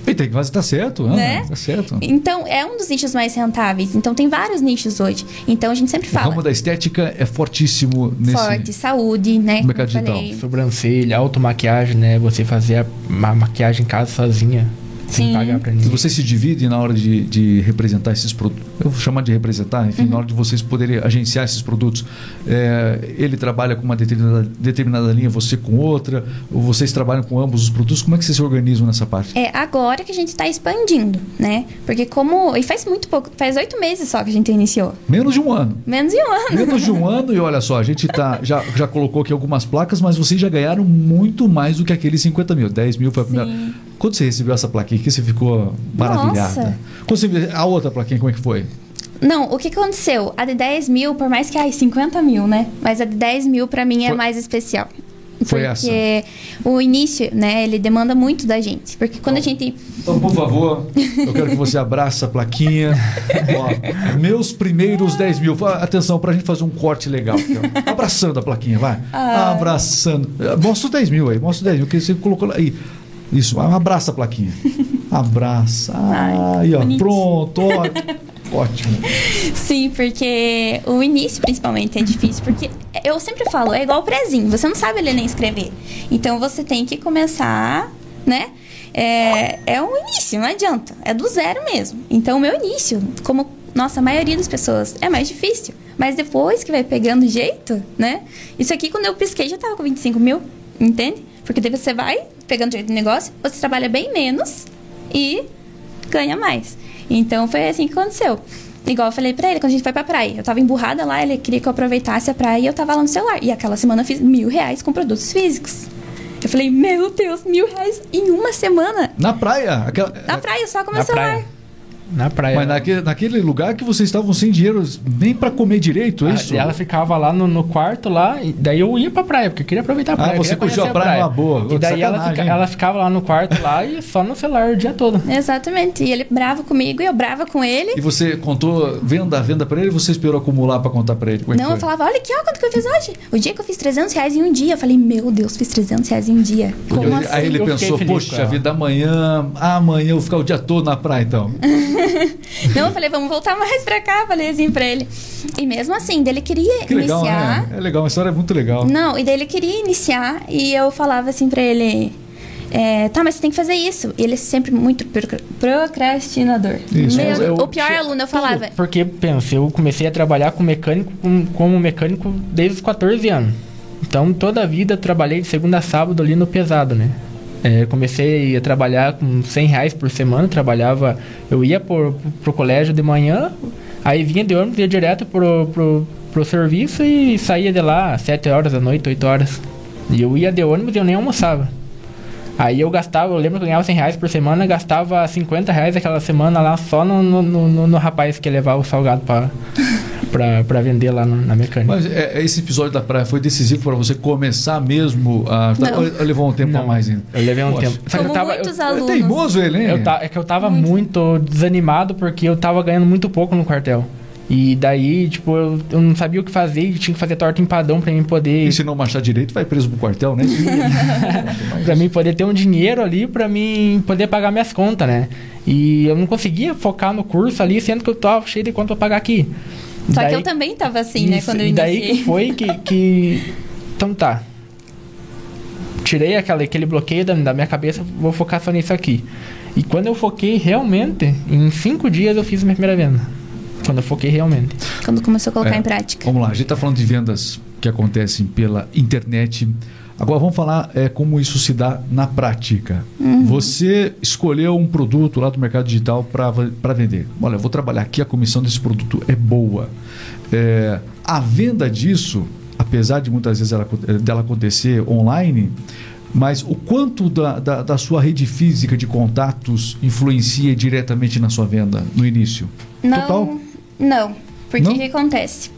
E tem que fazer, tá certo, né? Tá certo. Então, é um dos nichos mais rentáveis. Então, tem vários nichos hoje. Então, a gente sempre O fala. ramo da estética é fortíssimo nesse. Forte, saúde, né? Mercado digital. Sobrancelha, automaquiagem, né? Você fazer a ma- maquiagem em casa sozinha. Sem Sim. pagar pra E ninguém. vocês se dividem na hora de, de representar esses produtos. Eu vou chamar de representar, enfim, Uhum. na hora de vocês poderem agenciar esses produtos. É, ele trabalha com uma determinada, determinada linha, você com outra, ou vocês trabalham com ambos os produtos. Como é que vocês se organizam nessa parte? É agora que a gente está expandindo, né? Porque como. E faz muito pouco, faz oito meses só que a gente iniciou. Menos de um ano. Menos de um ano. Menos de um ano, e olha só, a gente tá, já, já colocou aqui algumas placas, mas vocês já ganharam muito mais do que aqueles 50 mil. 10 mil foi a primeira. Sim. Quando você recebeu essa plaquinha aqui, você ficou maravilhada. Nossa. Quando você, a outra plaquinha, como é que foi? Não, o que aconteceu? A de 10 mil, por mais que, ai, 50 mil, né? Mas a de 10 mil pra mim é Foi- mais especial. Foi porque o início, né, ele demanda muito da gente. Porque quando a gente. Então, por favor, eu quero que você abrace a plaquinha. [LAUGHS] Ó, meus primeiros 10 mil. Atenção, pra gente fazer um corte legal. aqui. Abraçando a plaquinha, vai. Ah. Abraçando. Mostra o 10 mil aí, mostra o 10 mil, que você colocou lá. Aí. Isso, abraça a plaquinha. [LAUGHS] Abraça. Ai, Aí, ó. bonitinho. Pronto, ó. Ótimo. [LAUGHS] Sim, porque o início, principalmente, é difícil. Porque eu sempre falo, é igual o prezinho. Você não sabe ler nem escrever. Então você tem que começar, né? É, é um início, não adianta. É do zero mesmo. Então o meu início, como nossa, a maioria das pessoas, é mais difícil. Mas depois que vai pegando jeito, né? Isso aqui, quando eu pisquei, já tava com 25 mil, entende? Porque daí você vai pegando jeito do negócio, você trabalha bem menos e ganha mais. Então foi assim que aconteceu. Igual eu falei pra ele, quando a gente foi pra praia. Eu tava emburrada lá, ele queria que eu aproveitasse a praia e eu tava lá no celular. E aquela semana eu fiz mil reais com produtos físicos. Eu falei, meu Deus, mil reais em uma semana. Na praia. Aquela, Na praia, só com meu Na celular. praia. Na praia. Mas naquele, naquele lugar que vocês estavam sem dinheiro nem pra comer direito, é Ah, isso? e ela ficava lá no, no quarto lá, e daí eu ia pra praia, porque eu queria aproveitar a Ah, praia. você queria curtiu a praia numa boa. E daí ela, fica- ela ficava lá no quarto lá e só no celular o dia todo. Exatamente. E ele bravo comigo e eu brava com ele. E você contou venda a venda pra ele ou você esperou acumular pra contar pra ele? Como é que Não, eu falava, olha aqui, ó, quanto que eu fiz hoje. O dia que eu fiz 300 reais em um dia. Eu falei, meu Deus, fiz 300 reais em um dia. Como Ele- assim? Aí ele Eu pensou, poxa vida, amanhã, amanhã eu vou ficar o dia todo na praia então. [LAUGHS] [LAUGHS] Não, eu falei, vamos voltar mais pra cá. Falei assim pra ele. E mesmo assim, dele queria Que legal, iniciar. né? É legal, uma história muito legal. Não, e daí ele queria iniciar e eu falava assim pra ele. é, tá, mas você tem que fazer isso. E ele é sempre muito procra- procrastinador. Isso. Meu, Eu- o pior aluno, eu falava. Porque, pensa, eu comecei a trabalhar com mecânico, com- como mecânico desde os 14 anos. Então, toda a vida eu trabalhei de segunda a sábado ali no pesado, né? É, comecei a trabalhar com 100 reais por semana, trabalhava... Eu ia pro, pro colégio de manhã, aí vinha de ônibus, ia direto pro, pro, pro serviço e saía de lá às 7 horas da noite, 8 horas. E eu ia de ônibus e eu nem almoçava. Aí eu gastava, eu lembro que eu ganhava 100 reais por semana, gastava 50 reais aquela semana lá só no, no, no, no- rapaz que levar o salgado pra, [LAUGHS] pra, pra vender lá na mecânica. Mas é, esse episódio da praia foi decisivo pra você começar mesmo a. Não. Ou levou um tempo a Não, mais ainda. Eu levei um Poxa. tempo. Que eu Como tava, muitos eu, É alunos. teimoso ele, hein? eu ta- é que eu tava muito. desanimado porque eu tava ganhando muito pouco no quartel. E daí, tipo, eu, eu não sabia o que fazer e tinha que fazer torta empadão pra mim poder. E se não marchar direito, vai preso pro quartel, né? [LAUGHS] pra mim poder ter um dinheiro ali pra mim poder pagar minhas contas, né? E eu não conseguia focar no curso ali, sendo que eu tava cheio de conta pra pagar aqui. Só daí, que eu também tava assim, né, isso, né? Quando eu e iniciei. daí que foi que, que. Então tá. Tirei aquela, aquele bloqueio da, da minha cabeça, vou focar só nisso aqui. E quando eu foquei realmente, em cinco dias eu fiz a minha primeira venda. Quando eu foquei realmente. Quando começou a colocar É, em prática. Vamos lá, a gente está falando de vendas que acontecem pela internet. Agora vamos falar é, como isso se dá na prática. Você escolheu um produto lá do mercado digital para vender. Olha, eu vou trabalhar aqui, a comissão desse produto é boa. É, a venda disso, apesar de muitas vezes ela, dela acontecer online, mas o quanto da, da, da sua rede física de contatos influencia diretamente na sua venda no início? Não, Total? não. Porque o que acontece?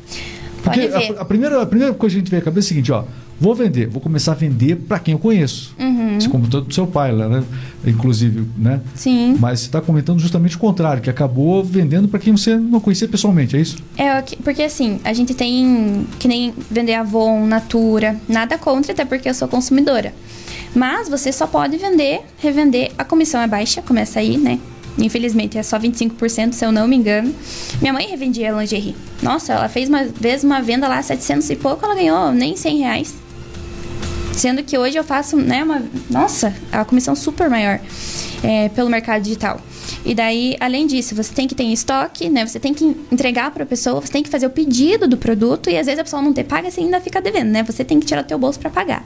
Pode Porque ver. a, a primeira, a primeira coisa que a gente vê na cabeça é o seguinte, ó. Vou vender, vou começar a vender para quem eu conheço. Uhum. Você comentou do seu pai lá, né? Inclusive, né? Sim. Mas você está comentando justamente o contrário, que acabou vendendo para quem você não conhecia pessoalmente, é isso? É, que- porque assim, a gente tem que nem vender Avon, Natura, nada contra, até porque eu sou consumidora. Mas você só pode vender, revender, a comissão é baixa, começa aí, né? Infelizmente é só 25%, se eu não me engano. Minha mãe revendia lingerie. Nossa, ela fez uma vez uma venda lá, 700 e pouco, ela ganhou nem 100 reais. Sendo que hoje eu faço, né, uma. Nossa, a comissão super maior é, pelo mercado digital. E daí, além disso, você tem que ter em estoque, né? Você tem que entregar para a pessoa, você tem que fazer o pedido do produto e às vezes a pessoa não ter paga, você ainda fica devendo, né? Você tem que tirar do teu bolso para pagar.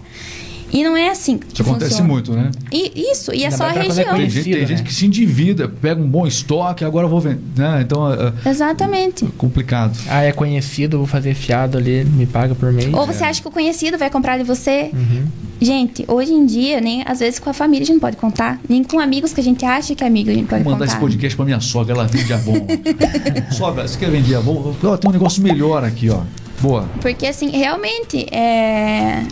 E não é assim que Isso acontece funciona. muito, né? E, isso, e é Ainda só a pra é região. Tem gente, tem gente que se endivida, pega um bom estoque, agora eu vou vender. Né? Então é, Exatamente. é complicado. Ah, é conhecido, vou fazer fiado ali, me paga por mês. Ou você acha que o conhecido vai comprar de você. Uhum. Gente, hoje em dia, nem às vezes com a família a gente não pode contar, nem com amigos que a gente acha que é amigo a gente pode Vou mandar contar. esse podcast para minha sogra, ela vende Avon. [LAUGHS] sogra, você quer vender Avon? Ó, tem um negócio melhor aqui, ó. Boa. Porque, assim, realmente, é...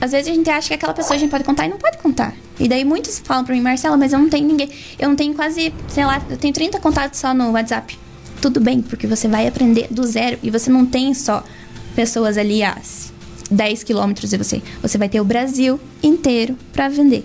às vezes a gente acha que aquela pessoa a gente pode contar e não pode contar. E daí muitos falam pra mim, Marcela, mas eu não tenho ninguém. Eu não tenho quase, sei lá, eu tenho 30 contatos só no WhatsApp. Tudo bem, porque você vai aprender do zero e você não tem só pessoas ali a 10 quilômetros de você. Você vai ter o Brasil inteiro pra vender.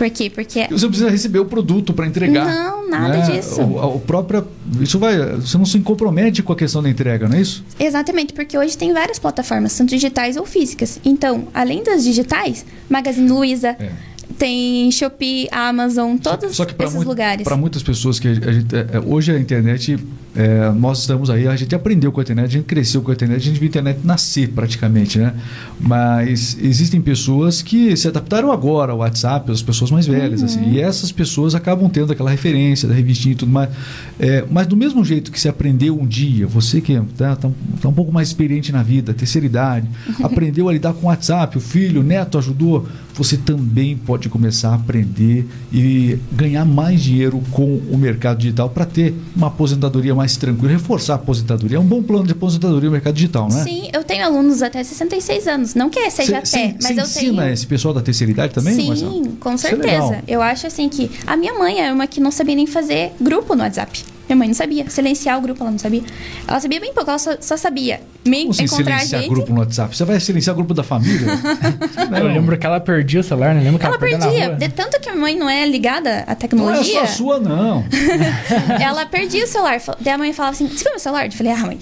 Por quê? Porque Você precisa receber o produto para entregar. Não, nada né? disso. O, o próprio, isso vai, você não se compromete com a questão da entrega, não é isso? Exatamente, porque hoje tem várias plataformas, tanto digitais ou físicas. Então, além das digitais, Magazine Luiza, É. tem Shopee, Amazon, todos Só que para esses lugares. para muitas pessoas que a gente, é, é, hoje a internet, é, nós estamos aí, a gente aprendeu com a internet, a gente cresceu com a internet, a gente viu a internet nascer praticamente, né? Mas existem pessoas que se adaptaram agora ao WhatsApp, as pessoas mais velhas, assim, Uhum. e essas pessoas acabam tendo aquela referência da revistinha e tudo mais. É, mas do mesmo jeito que se aprendeu um dia, você que está tá, tá um pouco mais experiente na vida, terceira idade, [LAUGHS] aprendeu a lidar com o WhatsApp, o filho, o neto ajudou, você também pode começar a aprender e ganhar mais dinheiro com o mercado digital para ter uma aposentadoria mais tranquila, reforçar a aposentadoria. É um bom plano de aposentadoria no mercado digital, não é? Sim, eu tenho alunos até 66 anos. Não que seja Cê- até, cê- mas cê eu ensina tenho. esse pessoal da terceira idade também, Sim, Marcelo? com é certeza. eu acho assim que a minha mãe é uma que não sabia nem fazer grupo no WhatsApp. Minha mãe não sabia. Silenciar o grupo, ela não sabia. Ela sabia bem pouco, ela só, só sabia me Como assim encontrar silenciar gente. grupo no WhatsApp? Você vai silenciar grupo da família? [LAUGHS] Eu lembro que ela perdia o celular, né? Lembro que ela, Ela perdia. rua. De tanto que a mãe não é ligada à Não é tecnologia. só a sua, não. [LAUGHS] ela perdia o celular. Daí a mãe falava assim: Você viu meu celular? Eu falei: Ah, mãe,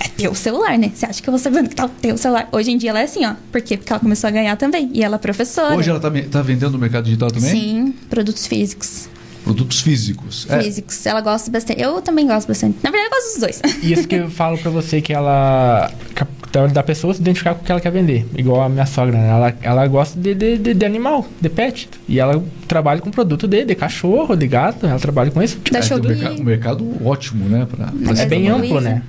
é teu celular, né? Você acha que eu vou saber onde tá o teu celular? Hoje em dia ela é assim, ó. Por quê? Porque ela começou a ganhar também. E ela é professora. Hoje ela está tá vendendo no mercado digital também? Sim, produtos físicos. Produtos físicos. É. Físicos. Ela gosta bastante. Eu também gosto bastante. Na verdade, eu gosto dos dois. E isso que eu [LAUGHS] falo pra você que ela. da- Da pessoa se identificar com o que ela quer vender. Igual a minha sogra, né? Ela, ela gosta de, de, de, de animal, de pet. E ela trabalha com produto de, de cachorro, de gato. Ela trabalha com isso. Tipo, Da É, um mercado, um mercado ótimo, né? Pra, pra é bem trabalhar. amplo, né?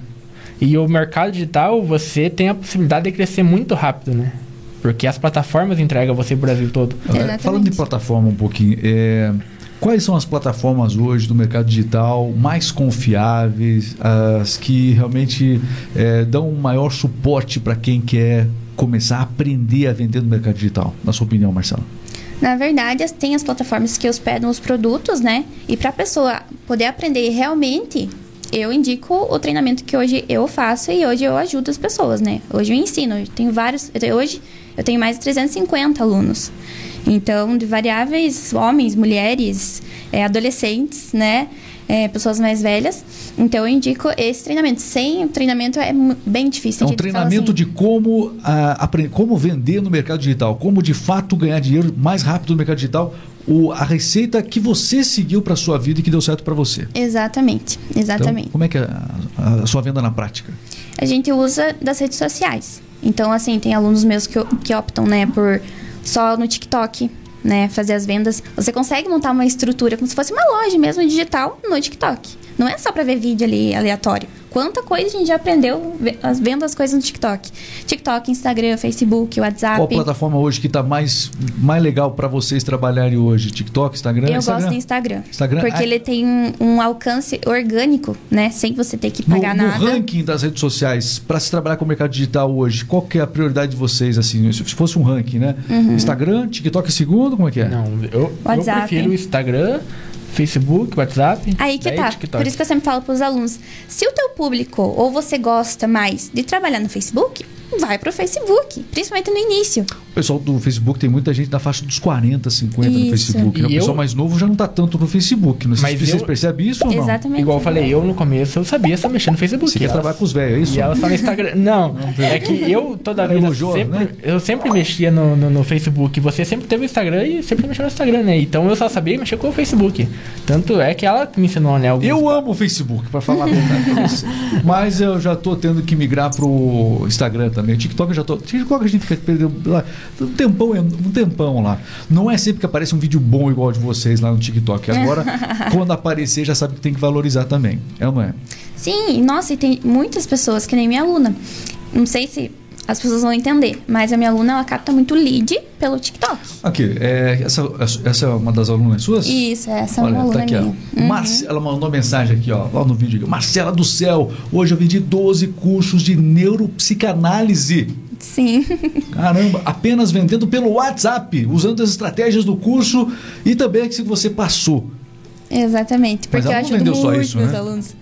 E o mercado digital, você tem a possibilidade de crescer muito rápido, né? Porque as plataformas entregam você pro Brasil todo. Exatamente. Falando de plataforma um pouquinho, é, quais são as plataformas hoje do mercado digital mais confiáveis, as que realmente é, dão um maior suporte para quem quer começar a aprender a vender no mercado digital? Na sua opinião, Marcelo? Na verdade, tem as plataformas que hospedam os produtos, né? E para a pessoa poder aprender realmente eu indico o treinamento que hoje eu faço e hoje eu ajudo as pessoas, né? Hoje eu ensino, eu tenho vários, hoje eu tenho mais de 350 alunos. Então, de variáveis, homens, mulheres, é, adolescentes, né? É, pessoas mais velhas. Então, eu indico esse treinamento. Sem o treinamento é bem difícil. É um treinamento assim, de como, ah, apre- como vender no mercado digital, como de fato ganhar dinheiro mais rápido no mercado digital, o, a receita que você seguiu para sua vida e que deu certo para você. Exatamente, exatamente. Então, como é que é a, a sua venda na prática? a gente usa das redes sociais. Então, assim, tem alunos meus que, que optam, né, por só no TikTok, né, fazer as vendas. Você consegue montar uma estrutura como se fosse uma loja mesmo digital no TikTok. Não é só para ver vídeo ali aleatório. Quanta coisa a gente já aprendeu vendo as coisas no TikTok. TikTok, Instagram, Facebook, WhatsApp. Qual plataforma hoje que está mais, mais legal para vocês trabalharem hoje? TikTok, Instagram? Eu Instagram? gosto do Instagram. Instagram? Porque Ah, ele tem um, um alcance orgânico, né? Sem você ter que No, pagar no nada. ranking das redes sociais, para se trabalhar com o mercado digital hoje, qual que é a prioridade de vocês, assim, se fosse um ranking, né? Uhum. Instagram, TikTok em segundo, como é que é? Não, eu, eu WhatsApp. prefiro o Instagram, Facebook, WhatsApp. Aí que daí tá. TikTok. Por isso que eu sempre falo pros alunos: se o teu público ou você gosta mais de trabalhar no Facebook, vai pro Facebook, principalmente no início. O pessoal do Facebook tem muita gente da faixa dos 40, 50 no Isso. Facebook. né? O pessoal eu- mais novo já não tá tanto no Facebook. Não sei Mas se vocês eu- percebem isso ou não? Exatamente. Igual eu falei, eu no começo eu sabia só mexer no Facebook. Você quer Elas- trabalhar com os velhos, é isso? E ela só no Instagram. Não, é que eu toda vida elogiou, sempre, né? eu sempre mexia no, no, no Facebook. Você sempre teve o Instagram e sempre mexeu no Instagram, né? Então eu só sabia mexer com o Facebook. Tanto é que ela me ensinou, né? alguns- Eu amo o Facebook, para falar a verdade. [LAUGHS] Mas eu já tô tendo que migrar pro Instagram também. O TikTok eu já tô. TikTok a gente fica perdendo lá, um tempão, um tempão lá. Não é sempre que aparece um vídeo bom igual de vocês lá no TikTok. Agora, [LAUGHS] quando aparecer, já sabe que tem que valorizar também. É ou não é? Sim, nossa, e tem muitas pessoas, que nem minha aluna. Não sei se as pessoas vão entender, mas a minha aluna ela capta muito lead pelo TikTok. Aqui, é, essa, essa é uma das alunas suas? Isso, essa é uma Olha, aluna tá aqui, minha. ó. Uhum. Marce- ela mandou mensagem aqui, ó, lá no vídeo. Marcela do céu, hoje eu vendi 12 cursos de neuropsicanálise. Sim. [LAUGHS] Caramba, apenas vendendo pelo WhatsApp, usando as estratégias do curso e também que você passou. Exatamente. Mas Porque ela eu ajudo muito isso, meus né? alunos.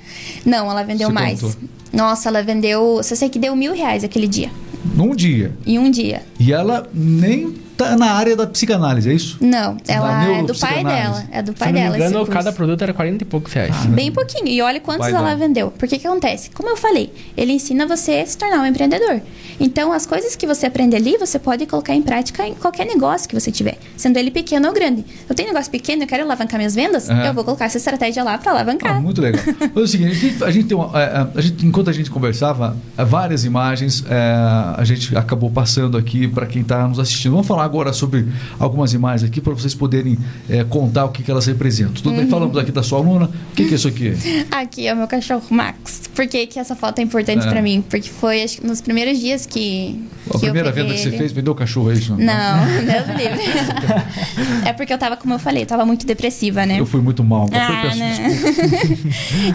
Não, ela vendeu Você mais. contou. Nossa, ela vendeu. Só sei que deu mil reais aquele dia. Num dia. Em um dia. E ela nem tá na área da psicanálise, é isso? Não, ela é do pai dela. É do Se pai não me dela. engano, esse curso. cada produto era 40 e poucos reais. Ah, Bem pouquinho. E olha quantos Vai ela dar. vendeu. Porque que acontece? Como eu falei, ele ensina você a se tornar um empreendedor. Então, as coisas que você aprende ali, você pode colocar em prática em qualquer negócio que você tiver. Sendo ele pequeno ou grande. Eu tenho um negócio pequeno, eu quero alavancar minhas vendas, Aham. eu vou colocar essa estratégia lá para Ah, alavancar. muito legal. [LAUGHS] Mas é o seguinte, a gente, a gente tem uma, é, a gente, enquanto a gente conversava, é, várias imagens é, a gente acabou passando aqui para quem está nos assistindo. Vamos falar agora sobre algumas imagens aqui para vocês poderem é, contar o que, que elas representam. Tudo bem? Falamos aqui da sua aluna. O que, que é isso aqui? [LAUGHS] Aqui é o meu cachorro Max. Por que, que essa foto é importante É. pra mim? Porque foi acho nos primeiros dias que. A que primeira venda que você ele. fez, vendeu o cachorro, é isso? Não, [LAUGHS] Deus livre. [LAUGHS] é porque eu tava, como eu falei, eu tava muito depressiva, né? Eu fui muito mal. Ah, né?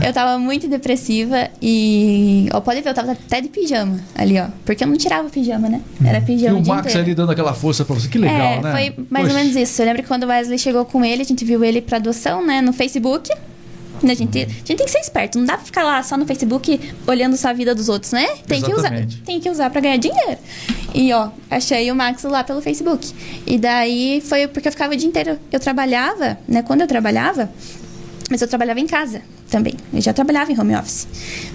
eu tava muito depressiva e. Ó, pode ver, eu tava até de pijama ali, ó. Porque eu não tirava o pijama, né? Era E pijama o o Max inteiro. ali dando aquela força para você. Que legal, é, né? foi mais Poxa. ou menos isso. Eu lembro que quando o Wesley chegou com ele, a gente viu ele pra adoção, né, no Facebook. A gente, a gente tem que ser esperto, não dá pra ficar lá só no Facebook olhando só a vida dos outros, né? Tem que usar, tem que usar para ganhar dinheiro. E ó, achei o Max lá pelo Facebook. E daí foi porque eu ficava o dia inteiro, eu trabalhava, né, quando eu trabalhava, mas eu trabalhava em casa também. Eu já trabalhava em home office.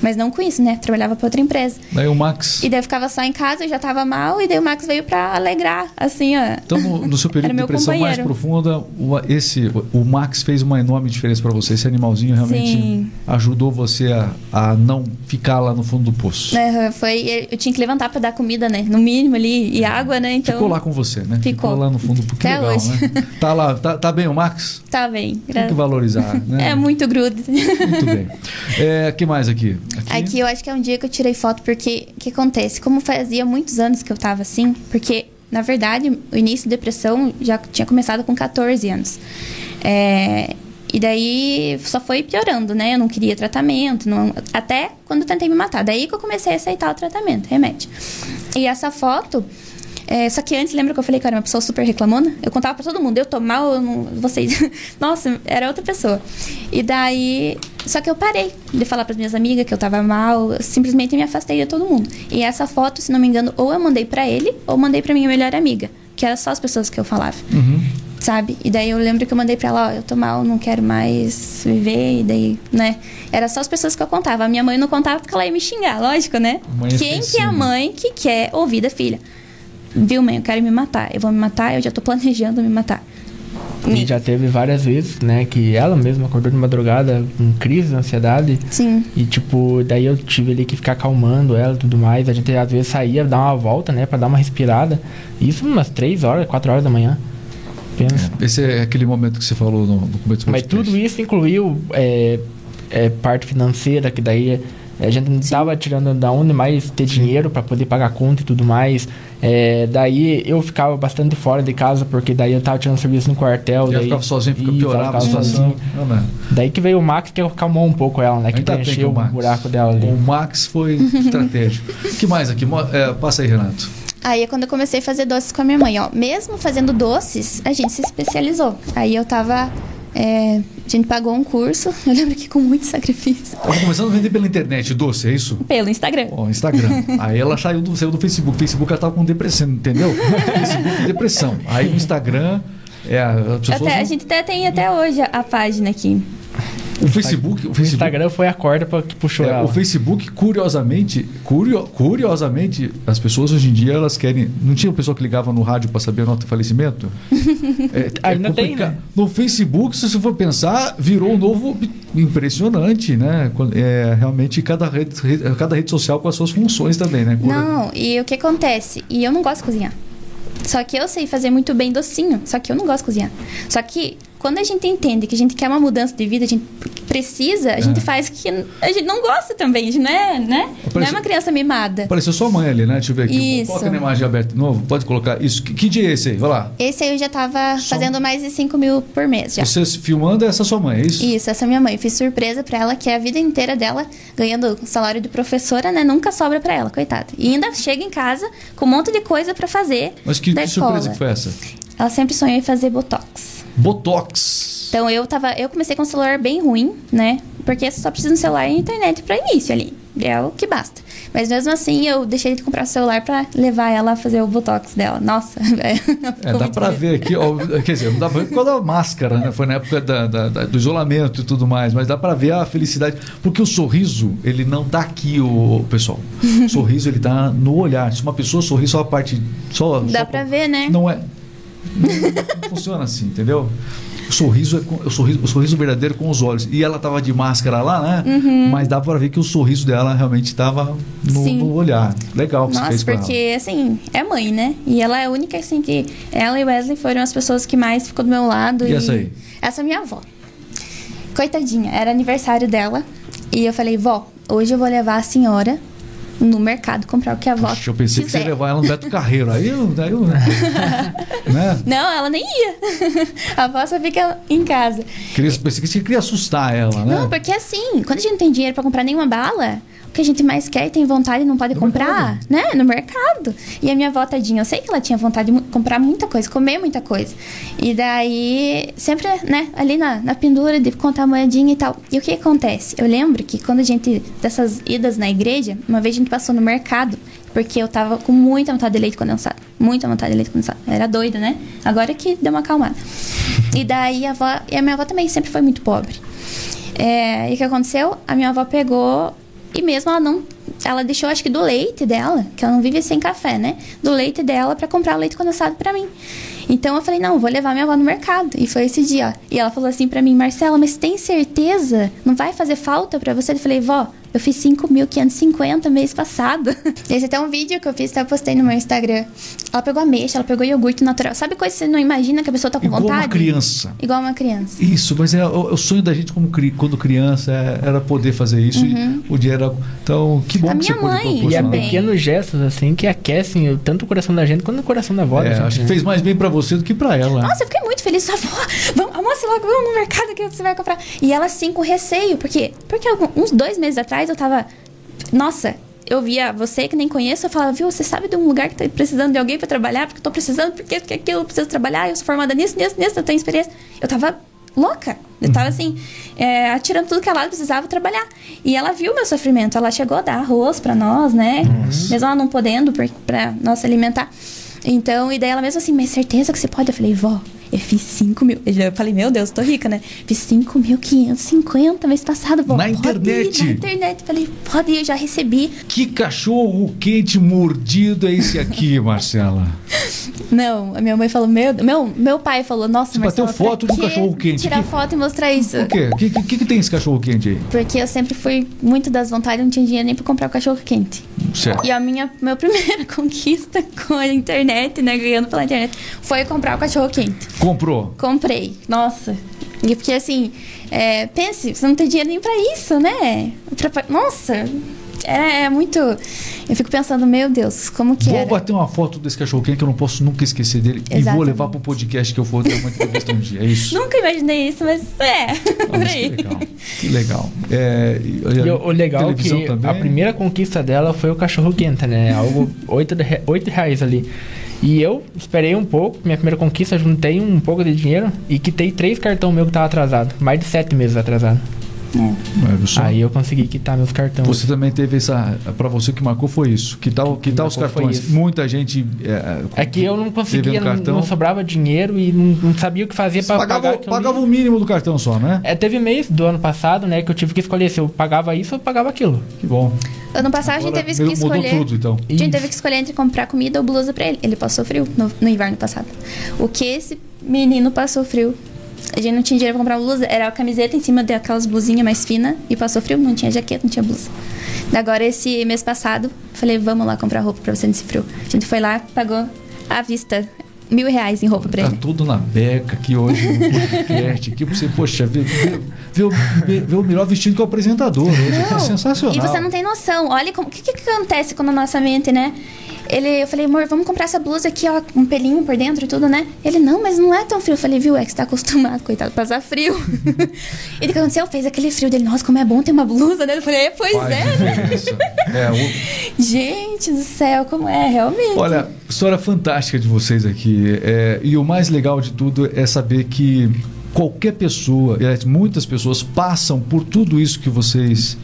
Mas não com isso, né? Trabalhava para outra empresa. Daí o Max. E daí eu ficava só em casa, eu já tava mal, e daí o Max veio pra alegrar, assim, ó. Então, no, no seu período de depressão mais companheiro. profunda, o, esse, o Max fez uma enorme diferença para você. Esse animalzinho realmente Sim. ajudou você a, a não ficar lá no fundo do poço. Aham, foi, eu tinha que levantar pra dar comida, né? No mínimo ali, e água, né? Então. Ficou lá com você, né? Ficou. lá no fundo. Que Até legal, hoje. né? Tá lá, tá, tá bem o Max? Tá bem. Tem que valorizar, [LAUGHS] né? É muito grude. Muito bem. É, que mais aqui? Aqui eu acho que é um dia que eu tirei foto, porque o que acontece? Como fazia muitos anos que eu tava assim, porque, na verdade, o início da depressão já tinha começado com 14 anos. É, e daí só foi piorando, né? Eu não queria tratamento, não- até quando tentei me matar. Daí que eu comecei a aceitar o tratamento, remédio. E essa foto. É, só que antes, lembra que eu falei que eu era uma pessoa super reclamona? Eu contava pra todo mundo, eu tô mal, eu não, vocês. [LAUGHS] Nossa, era outra pessoa. E daí Só que eu parei de falar para minhas amigas que eu tava mal, eu simplesmente me afastei de todo mundo. E essa foto, se não me engano, ou eu mandei para ele, ou mandei para minha melhor amiga, que era só as pessoas que eu falava. Uhum. Sabe? E daí eu lembro que eu mandei pra ela, ó, eu tô mal, não quero mais viver, e daí, né? Era só as pessoas que eu contava. A minha mãe não contava porque ela ia me xingar, lógico, né? Mãe Quem que é a mãe que quer ouvir da filha? Viu, mãe, eu quero me matar. Eu vou me matar, eu já tô planejando me matar. E já teve várias vezes, né, que ela mesma acordou de madrugada com crise de ansiedade. Sim. E, tipo, daí eu tive ali que ficar acalmando ela e tudo mais. A gente às vezes saía, dar uma volta, né, pra dar uma respirada. Isso umas 3 horas, 4 horas da manhã. Pensa. Esse é aquele momento que você falou no, no começo do Mas podcast. tudo isso incluiu é, é, parte financeira, que daí a gente não estava tirando da onde mais ter dinheiro para poder pagar conta e tudo mais. É, daí eu ficava bastante fora de casa, porque daí eu tava tirando serviço no quartel. Ela daí, ficava sozinha, fica piorava a ficava situação. Não, né? Daí que veio o Max que acalmou um pouco ela, né? Que Ainda preencheu o o buraco dela ali. O Max foi estratégico. [LAUGHS] que mais aqui? É, passa aí, Renato. Aí é quando eu comecei a fazer doces com a minha mãe, ó. Mesmo fazendo doces, a gente se especializou. Aí eu tava. é, a gente pagou um curso, [LAUGHS] eu lembro que com muito sacrifício. Tava começando a vender pela internet doce, é isso? Pelo Instagram. Ó, Instagram. [LAUGHS] Aí ela saiu do, saiu do Facebook. Facebook ela tava com depressão, entendeu? Facebook depressão. Aí no Instagram, é, as pessoas. Até, a gente até tem até hoje a, a página aqui. O Facebook. O O Facebook Instagram foi a corda pra, que puxou É, ela. o Facebook, curiosamente, curio- curiosamente, as pessoas hoje em dia elas querem. Não tinha o pessoal que ligava no rádio para saber a nota de falecimento? [LAUGHS] É, Ainda tem, complicado. né? No Facebook, se você for pensar, virou um novo impressionante, né? É, realmente cada rede, rede- cada rede social com as suas funções também, né? Cura- Não, e o que acontece? E eu não gosto de cozinhar. Só que eu sei fazer muito bem docinho, só que eu não gosto de cozinhar. Só que quando a gente entende que a gente quer uma mudança de vida, a gente precisa, a gente faz que a gente não gosta também, a gente não é, né? Não é uma criança mimada. Apareceu sua mãe ali, né? Deixa eu ver aqui. Isso. Coloca a imagem aberta de novo. Pode colocar. Isso. Que, que dia é esse aí? Vai lá. Esse aí eu já tava fazendo mais de 5 mil por mês já. Você filmando essa sua mãe, é isso? Isso, essa é minha mãe. Fiz surpresa pra ela, que é a vida inteira dela ganhando salário de professora, né? Nunca sobra pra ela, coitada. E ainda chega em casa com um monte de coisa pra fazer Mas que, que surpresa que foi essa? Ela sempre sonhou em fazer botox. Botox. Então eu tava, eu comecei com um celular bem ruim, né? Porque só precisa de um celular e internet pra início ali. É o que basta. Mas mesmo assim, eu deixei de comprar o celular pra levar ela a fazer o botox dela. Nossa, velho. [LAUGHS] É, dá pra ver aqui, ó, quer dizer, não dá pra ver por causa da máscara, né? Foi na época da- da- da- do isolamento e tudo mais, mas dá pra ver a felicidade. Porque o sorriso, ele não tá aqui, o, pessoal. O [LAUGHS] sorriso, ele tá no olhar. Se uma pessoa sorri só a parte. Só, Dá só pra ver, né? Não é. Não, funciona assim, entendeu? O sorriso é com, o sorriso, o sorriso verdadeiro com os olhos. E ela tava de máscara lá, né? Mas dá pra ver que o sorriso dela realmente tava no, Uhum. No olhar. Legal que você Nossa, fez com ela. porque assim, é mãe, né? E ela é a única, assim, que. Ela e Wesley foram as pessoas que mais ficou do meu lado. E essa aí? Essa é minha avó. Coitadinha, era aniversário dela. E eu falei, vó, hoje eu vou levar a senhora no mercado comprar o que a avó Poxa, eu pensei que você quiser. ia levar ela no Beto Carreiro. Aí eu. Aí eu né? [LAUGHS] Não, ela nem ia. [LAUGHS] a avó só fica em casa. Queria, pensei que você queria assustar ela, né? Não, porque assim, quando a gente não tem dinheiro pra comprar nenhuma bala, que a gente mais quer e tem vontade e não pode No comprar, mercado. né? No mercado. E a minha avó, tadinha, eu sei que ela tinha vontade de comprar muita coisa, comer muita coisa. E daí, sempre, né, ali na, na pendura de contar moedinha e tal. E o que acontece? Eu lembro que quando a gente, dessas idas na igreja, uma vez a gente passou no mercado, porque eu tava com muita vontade de leite condensado. Muita vontade de leite condensado. Eu era doida, né? Agora que deu uma acalmada. E daí a avó, e a minha avó também sempre foi muito pobre. É, e o que aconteceu? A minha avó pegou e mesmo ela não. Ela deixou, acho que do leite dela, que ela não vive sem café, né? Do leite dela pra comprar o leite condensado pra mim. Então eu falei, não, vou levar minha avó no mercado. E foi esse dia, ó. E ela falou assim pra mim, Marcela, mas tem certeza? Não vai fazer falta pra você? Eu falei, vó, eu fiz 5.550 mês passado. [LAUGHS] Esse é até um vídeo que eu fiz, até eu postei no meu Instagram. Ela pegou ameixa, ela pegou iogurte natural. Sabe coisa que você não imagina que a pessoa tá com Igual vontade? uma criança. Igual uma criança. Isso, mas é o, o sonho da gente como cri- quando criança é- era poder fazer isso. E o dia era. Então, que bom Uhum. A que você minha pôde mãe E é proporcionar. também. pequenos gestos, assim, que aquecem tanto o coração da gente quanto o coração da avó. da É, gente, acho que né? fez mais bem pra você do que pra ela. Nossa, eu fiquei muito feliz. Avó, vamos, almoce logo, no mercado que você vai comprar. E ela assim, com receio. Porque algum- uns dois meses atrás eu tava. Nossa, eu via você que nem conheço, eu falava, viu, você sabe de um lugar que tá precisando de alguém pra trabalhar? Porque eu tô precisando, porque, porque aquilo eu preciso trabalhar, eu sou formada nisso, nisso, nisso, eu tenho experiência. Eu tava louca. Eu tava assim, é, atirando tudo que ela precisava trabalhar. E ela viu meu sofrimento. Ela chegou a dar arroz pra nós, né? Mesmo ela não podendo pra, pra nós alimentar. Então, e daí ela mesmo assim, mas certeza que você pode? Eu falei, vó, eu fiz 5 mil. Eu falei, meu Deus, tô rica, né? Fiz 5.550 mês passado. Na internet? Ir, na internet. Falei, pode ir, eu já recebi. Que cachorro quente mordido é esse aqui, [LAUGHS] Marcela? Não, a minha mãe falou, meu, meu, meu pai falou, nossa, Você Marcela, bateu foto quê cachorro quente? Tirar Que- foto e mostrar isso. O quê? O que, que, que tem esse cachorro quente aí? Porque eu sempre fui muito das vontades, não tinha dinheiro nem pra comprar o cachorro quente. Certo. E a minha meu [LAUGHS] primeira conquista com a internet, né, ganhando pela internet, foi comprar o cachorro quente. Comprou? Comprei. Nossa. E porque assim, é, pense, você não tem dinheiro nem pra isso, né? Pra- nossa, é, é muito. Eu fico pensando, meu Deus, como que Vou era? bater uma foto desse cachorro quente que eu não posso nunca esquecer dele. E vou Exatamente. levar pro podcast que eu for ter uma entrevista um dia. É isso? Nunca imaginei isso, mas é. [LAUGHS] Ah, mas que legal. Que legal. É, e, E o, legal é televisão que também. a primeira conquista dela foi o cachorro quente, né? Algo 8, de, re- oito reais ali. E eu esperei um pouco, minha primeira conquista, juntei um pouco de dinheiro e quitei três cartão meu que tava atrasado. Mais de sete meses atrasado. É, só? Aí eu consegui quitar meus cartões. Você também teve essa. Pra você que marcou foi isso. Que tal, que os cartões? Muita gente. É, É que eu não conseguia, devendo não, cartão. não sobrava dinheiro e não, não sabia o que fazer pra pagava, pagar. pagava o mínimo do cartão só, né? É, teve mês do ano passado, né, que eu tive que escolher se eu pagava isso ou pagava aquilo. Que bom. Ano passado a gente Agora teve que escolher. tudo, então. A gente teve que escolher entre comprar comida ou blusa pra ele. Ele passou frio no, no inverno passado. O que esse menino passou frio? A gente não tinha dinheiro pra comprar blusa. Era a camiseta em cima daquelas blusinhas mais finas. E passou frio, não tinha jaqueta, não tinha blusa. Agora, esse mês passado, falei, vamos lá comprar roupa pra você nesse frio. A gente foi lá, pagou à vista mil reais em roupa pra Tá ele. tudo na beca aqui hoje no podcast. Aqui pra você, poxa, ver o- ver- ver o melhor vestido que o apresentador hoje. aqui. É sensacional. E você não tem noção. Olha como- o que, que acontece quando a nossa mente, né? Ele, eu falei, amor, vamos comprar essa blusa aqui, ó, um pelinho por dentro e tudo, né? Ele, não, mas não é tão frio. Eu falei, viu, é que você tá acostumado, coitado, passar frio. Ele, [LAUGHS] o que aconteceu? Fez aquele frio dele, nossa, como é bom ter uma blusa, né? Eu falei, é, pois Faz é, né? É, o- [LAUGHS] Gente do céu, como é, realmente. Olha, história fantástica de vocês aqui. É, e o mais legal de tudo é saber que qualquer pessoa, aliás, muitas pessoas passam por tudo isso que vocês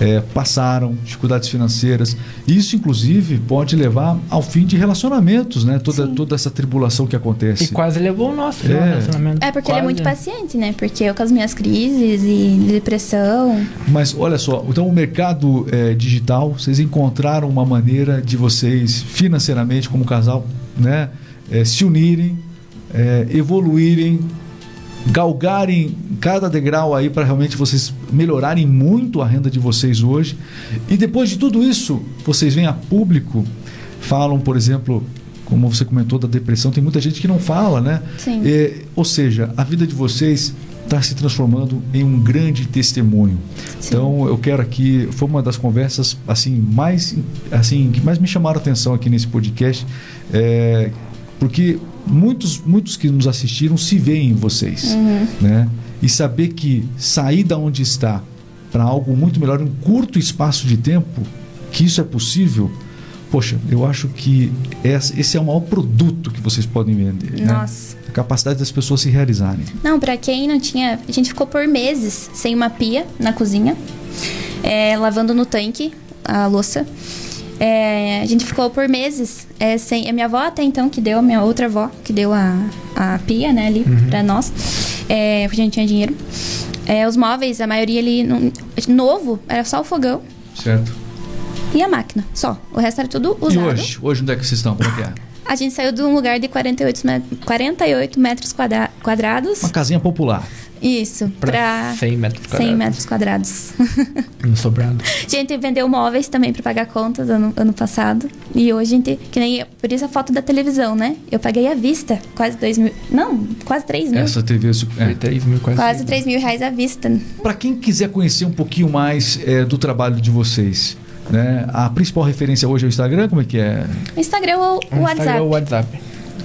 é, passaram, dificuldades financeiras. Isso, inclusive, pode levar ao fim de relacionamentos, né? Toda, Sim. toda essa tribulação que acontece. E quase levou o nosso É. relacionamento. É porque ele é Quase. muito paciente, né? Porque eu com as minhas crises e depressão. Mas olha só, então o mercado eh, digital, vocês encontraram uma maneira de vocês financeiramente como casal, né, eh, se unirem, eh, evoluírem, galgarem cada degrau aí para realmente vocês melhorarem muito a renda de vocês hoje. E depois de tudo isso, vocês vêm a público, falam, por exemplo, como você comentou da depressão, tem muita gente que não fala, né? Sim. É, ou seja, a vida de vocês está se transformando em um grande testemunho. Sim. Então eu quero aqui, foi uma das conversas assim mais assim que mais me chamaram a atenção aqui nesse podcast, é, porque muitos muitos que nos assistiram se veem em vocês, né? E saber que sair da onde está para algo muito melhor em um curto espaço de tempo, que isso é possível. Poxa, eu acho que esse é o maior produto que vocês podem vender. né? Nossa. A capacidade das pessoas se realizarem. Não, pra quem não tinha. A gente ficou por meses sem uma pia na cozinha, é, lavando no tanque a louça. É, a gente ficou por meses é, sem. A minha avó até então, que deu, a minha outra avó, que deu a, a pia, né, ali pra nós. É, porque a gente tinha dinheiro. É, os móveis, a maioria ali. não- novo, era só o fogão Certo? e a máquina, só. O resto era tudo usado. E hoje? Hoje onde é que vocês estão? Como é que é? A gente saiu de um lugar de 48, met 48 metros quadra- quadrados. Uma casinha popular. Isso, Pra pra 100 metros 100 quadrados. metros quadrados. [LAUGHS] No sobrado. a gente vendeu móveis também pra pagar contas ano, ano passado. E hoje a gente. Que nem. Por isso a foto da televisão, né? Eu paguei à vista. Quase 2 mil. Não, quase 3 mil. Essa TV. É. 3 mil quase. Quase 3 mil reais à vista. Para quem quiser conhecer um pouquinho mais é, do trabalho de vocês, né? A principal referência hoje é o Instagram, como é que é? Instagram ou o O WhatsApp. Instagram ou WhatsApp.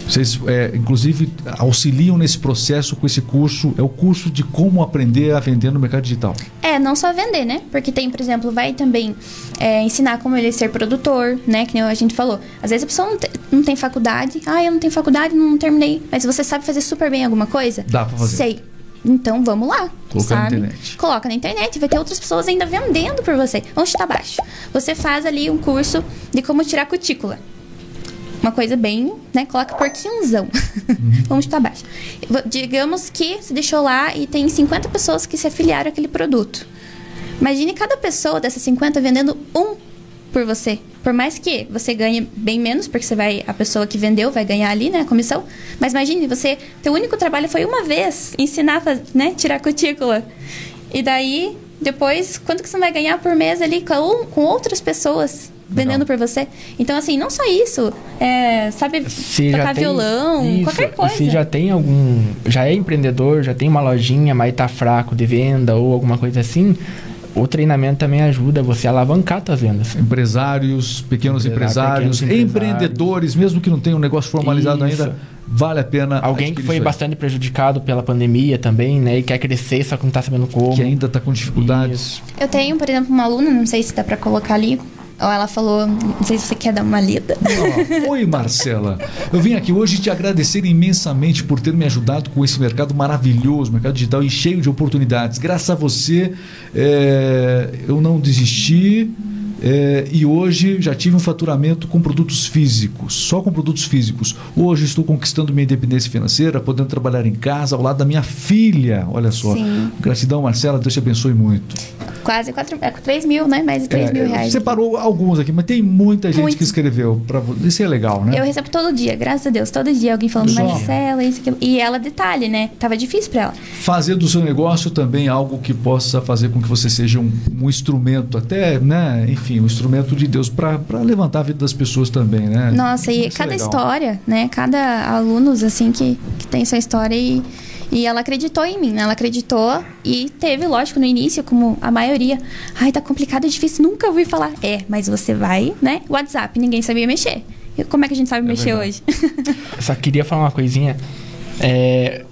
Vocês, é, inclusive, auxiliam nesse processo com esse curso. É o curso de como aprender a vender no mercado digital. É, não só vender, né? Porque tem, por exemplo, vai também é, ensinar como ele ser produtor, né? Que nem a gente falou. Às vezes a pessoa não, te- não tem faculdade. Ah, eu não tenho faculdade, não terminei. Mas você sabe fazer super bem alguma coisa? Dá pra fazer. Sei. Então vamos lá. Colocar na sabe? internet. Coloca na internet, vai ter outras pessoas ainda vendendo por você. Vamos chutar baixo. Você faz ali um curso de como tirar cutícula. Uma coisa bem, né? Coloca por quinzão. [LAUGHS] Vamos chutar baixo. Digamos que você deixou lá e tem 50 pessoas que se afiliaram àquele produto. Imagine cada pessoa dessas 50 vendendo um por você. Por mais que você ganhe bem menos, porque você vai, a pessoa que vendeu vai ganhar ali, né, a comissão. Mas imagine, você, teu único trabalho foi uma vez ensinar, a né, tirar cutícula. E daí, depois, quanto que você vai ganhar por mês ali com, com outras pessoas vendendo por você? Então, assim, não só isso, é, sabe, já tocar tem- violão, Isso, qualquer coisa. Você já tem algum. Já é empreendedor, já tem uma lojinha, mas tá fraco de venda ou alguma coisa assim. O treinamento também ajuda você a alavancar suas vendas. Empresários, pequenos Empresário, empresários, pequenos empresários. empreendedores, mesmo que não tenha um negócio formalizado Isso. ainda, vale a pena. Alguém que foi isso aí. bastante prejudicado pela pandemia também, né? E quer crescer, só que não tá sabendo como. Que ainda está com dificuldades. Isso. Eu tenho, por exemplo, uma aluna, não sei se dá pra colocar ali, ela falou, não sei se você quer dar uma lida. Ó, Oi, Marcela. Eu vim aqui hoje te agradecer imensamente por ter me ajudado com esse mercado maravilhoso, mercado digital e cheio de oportunidades. Graças a você, é, eu não desisti. É, e hoje já tive um faturamento com produtos físicos, só com produtos físicos. Hoje estou conquistando minha independência financeira, podendo trabalhar em casa ao lado da minha filha. Olha só. Sim. Gratidão, Marcela. Deus te abençoe muito. Quase 4, é, 3 mil, né? Mais de 3 mil É, reais. Separou alguns aqui, mas tem muita gente Muito. que escreveu. Pra, isso é legal, né? Eu recebo todo dia, graças a Deus, todo dia alguém falando. Marcela, isso, aquilo. E ela, detalhe, né? Tava difícil pra ela. fazer do seu negócio também algo que possa fazer com que você seja um, um instrumento, até, né, enfim, um instrumento de Deus para levantar a vida das pessoas também, né? Nossa, e Isso é cada legal. história, né? Cada alunos, assim, que, que tem sua história e, e ela acreditou em mim, né? Ela acreditou e teve, lógico, no início, como a maioria. Ai, tá complicado, é difícil, nunca ouvi falar. É, mas você vai, né? WhatsApp, ninguém sabia mexer. E como é que a gente sabe mexer verdade. hoje? [LAUGHS] Eu só queria falar uma coisinha. É,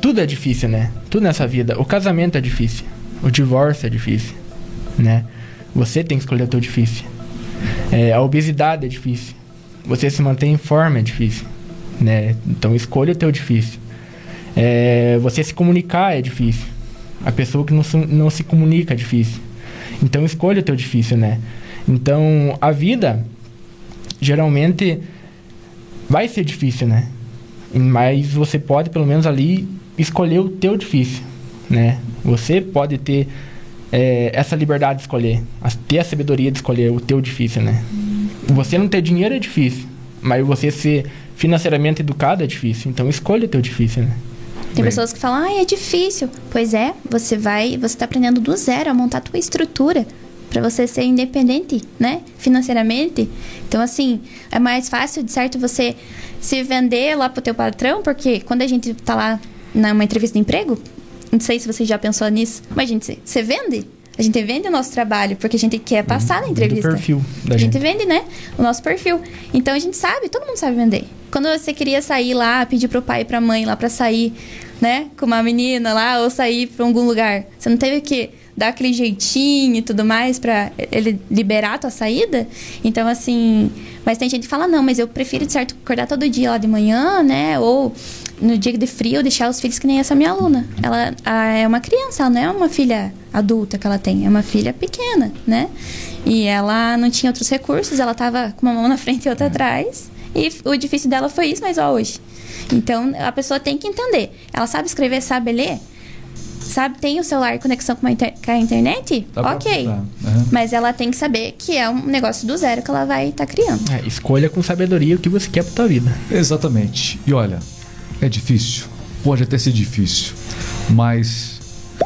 tudo é difícil, né? Tudo nessa vida. O casamento é difícil. O divórcio é difícil, né? Você tem que escolher o teu difícil. É, a obesidade é difícil. Você se manter em forma é difícil, né? Então escolha o teu difícil. É, você se comunicar é difícil. A pessoa que não se, não se comunica é difícil. Então escolha o teu difícil, né? Então a vida geralmente vai ser difícil, né? Mas você pode pelo menos ali escolher o teu difícil, né? Você pode ter é, essa liberdade de escolher, a- ter a sabedoria de escolher o teu difícil, né? Você não ter dinheiro é difícil, mas você ser financeiramente educado é difícil. Então escolha o teu difícil, né? Tem pessoas que falam, ai, é difícil. Pois é, você vai, você tá aprendendo do zero a montar a tua estrutura para você ser independente, né, financeiramente. Então assim, é mais fácil, de certo, você se vender lá pro teu patrão, porque quando a gente tá lá numa entrevista de emprego, não sei se você já pensou nisso, mas gente, você vende? A gente vende o nosso trabalho porque a gente quer passar na Vende o entrevista. perfil da a gente gente. vende, né? O nosso perfil. Então a gente sabe, todo mundo sabe vender. Quando você queria sair lá, pedir pro pai e pra mãe lá pra sair, né, com uma menina lá ou sair pra algum lugar, você não teve que dar aquele jeitinho e tudo mais pra ele liberar a tua saída? Então assim, mas tem gente que fala não, mas eu prefiro de certo acordar todo dia lá de manhã, né, ou no dia de frio deixar os filhos que nem essa minha aluna. Ela ah, é uma criança, ela não é uma filha adulta que ela tem, é uma filha pequena, né? E ela não tinha outros recursos, ela tava com uma mão na frente e outra atrás. E o difícil dela foi isso, mas ó, hoje. Então a pessoa tem que entender. Ela sabe escrever, sabe ler? Sabe, tem o celular e conexão com, a inter- com a internet? Dá ok. né? Mas ela tem que saber que é um negócio do zero que ela vai estar criando. É, escolha com sabedoria o que você quer pra tua vida. Exatamente. E olha, é difícil, pode até ser difícil, mas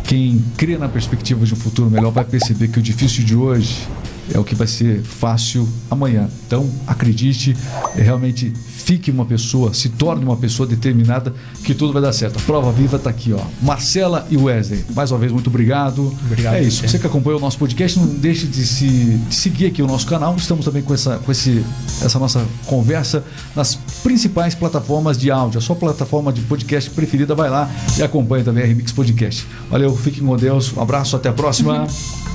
quem crê na perspectiva de um futuro melhor vai perceber que o difícil de hoje é o que vai ser fácil amanhã. Então, acredite, realmente fique uma pessoa, se torne uma pessoa determinada que tudo vai dar certo. A prova viva está aqui, ó. Marcela e Wesley. Mais uma vez, muito obrigado. Obrigado É isso. você. Que acompanhou o nosso podcast, não deixe de, se, de seguir aqui o nosso canal. Estamos também com, essa, com esse, essa nossa conversa nas principais plataformas de áudio. A sua plataforma de podcast preferida, vai lá e acompanhe também a Remix Podcast. Valeu, fiquem com Deus. Um abraço, até a próxima. [LAUGHS]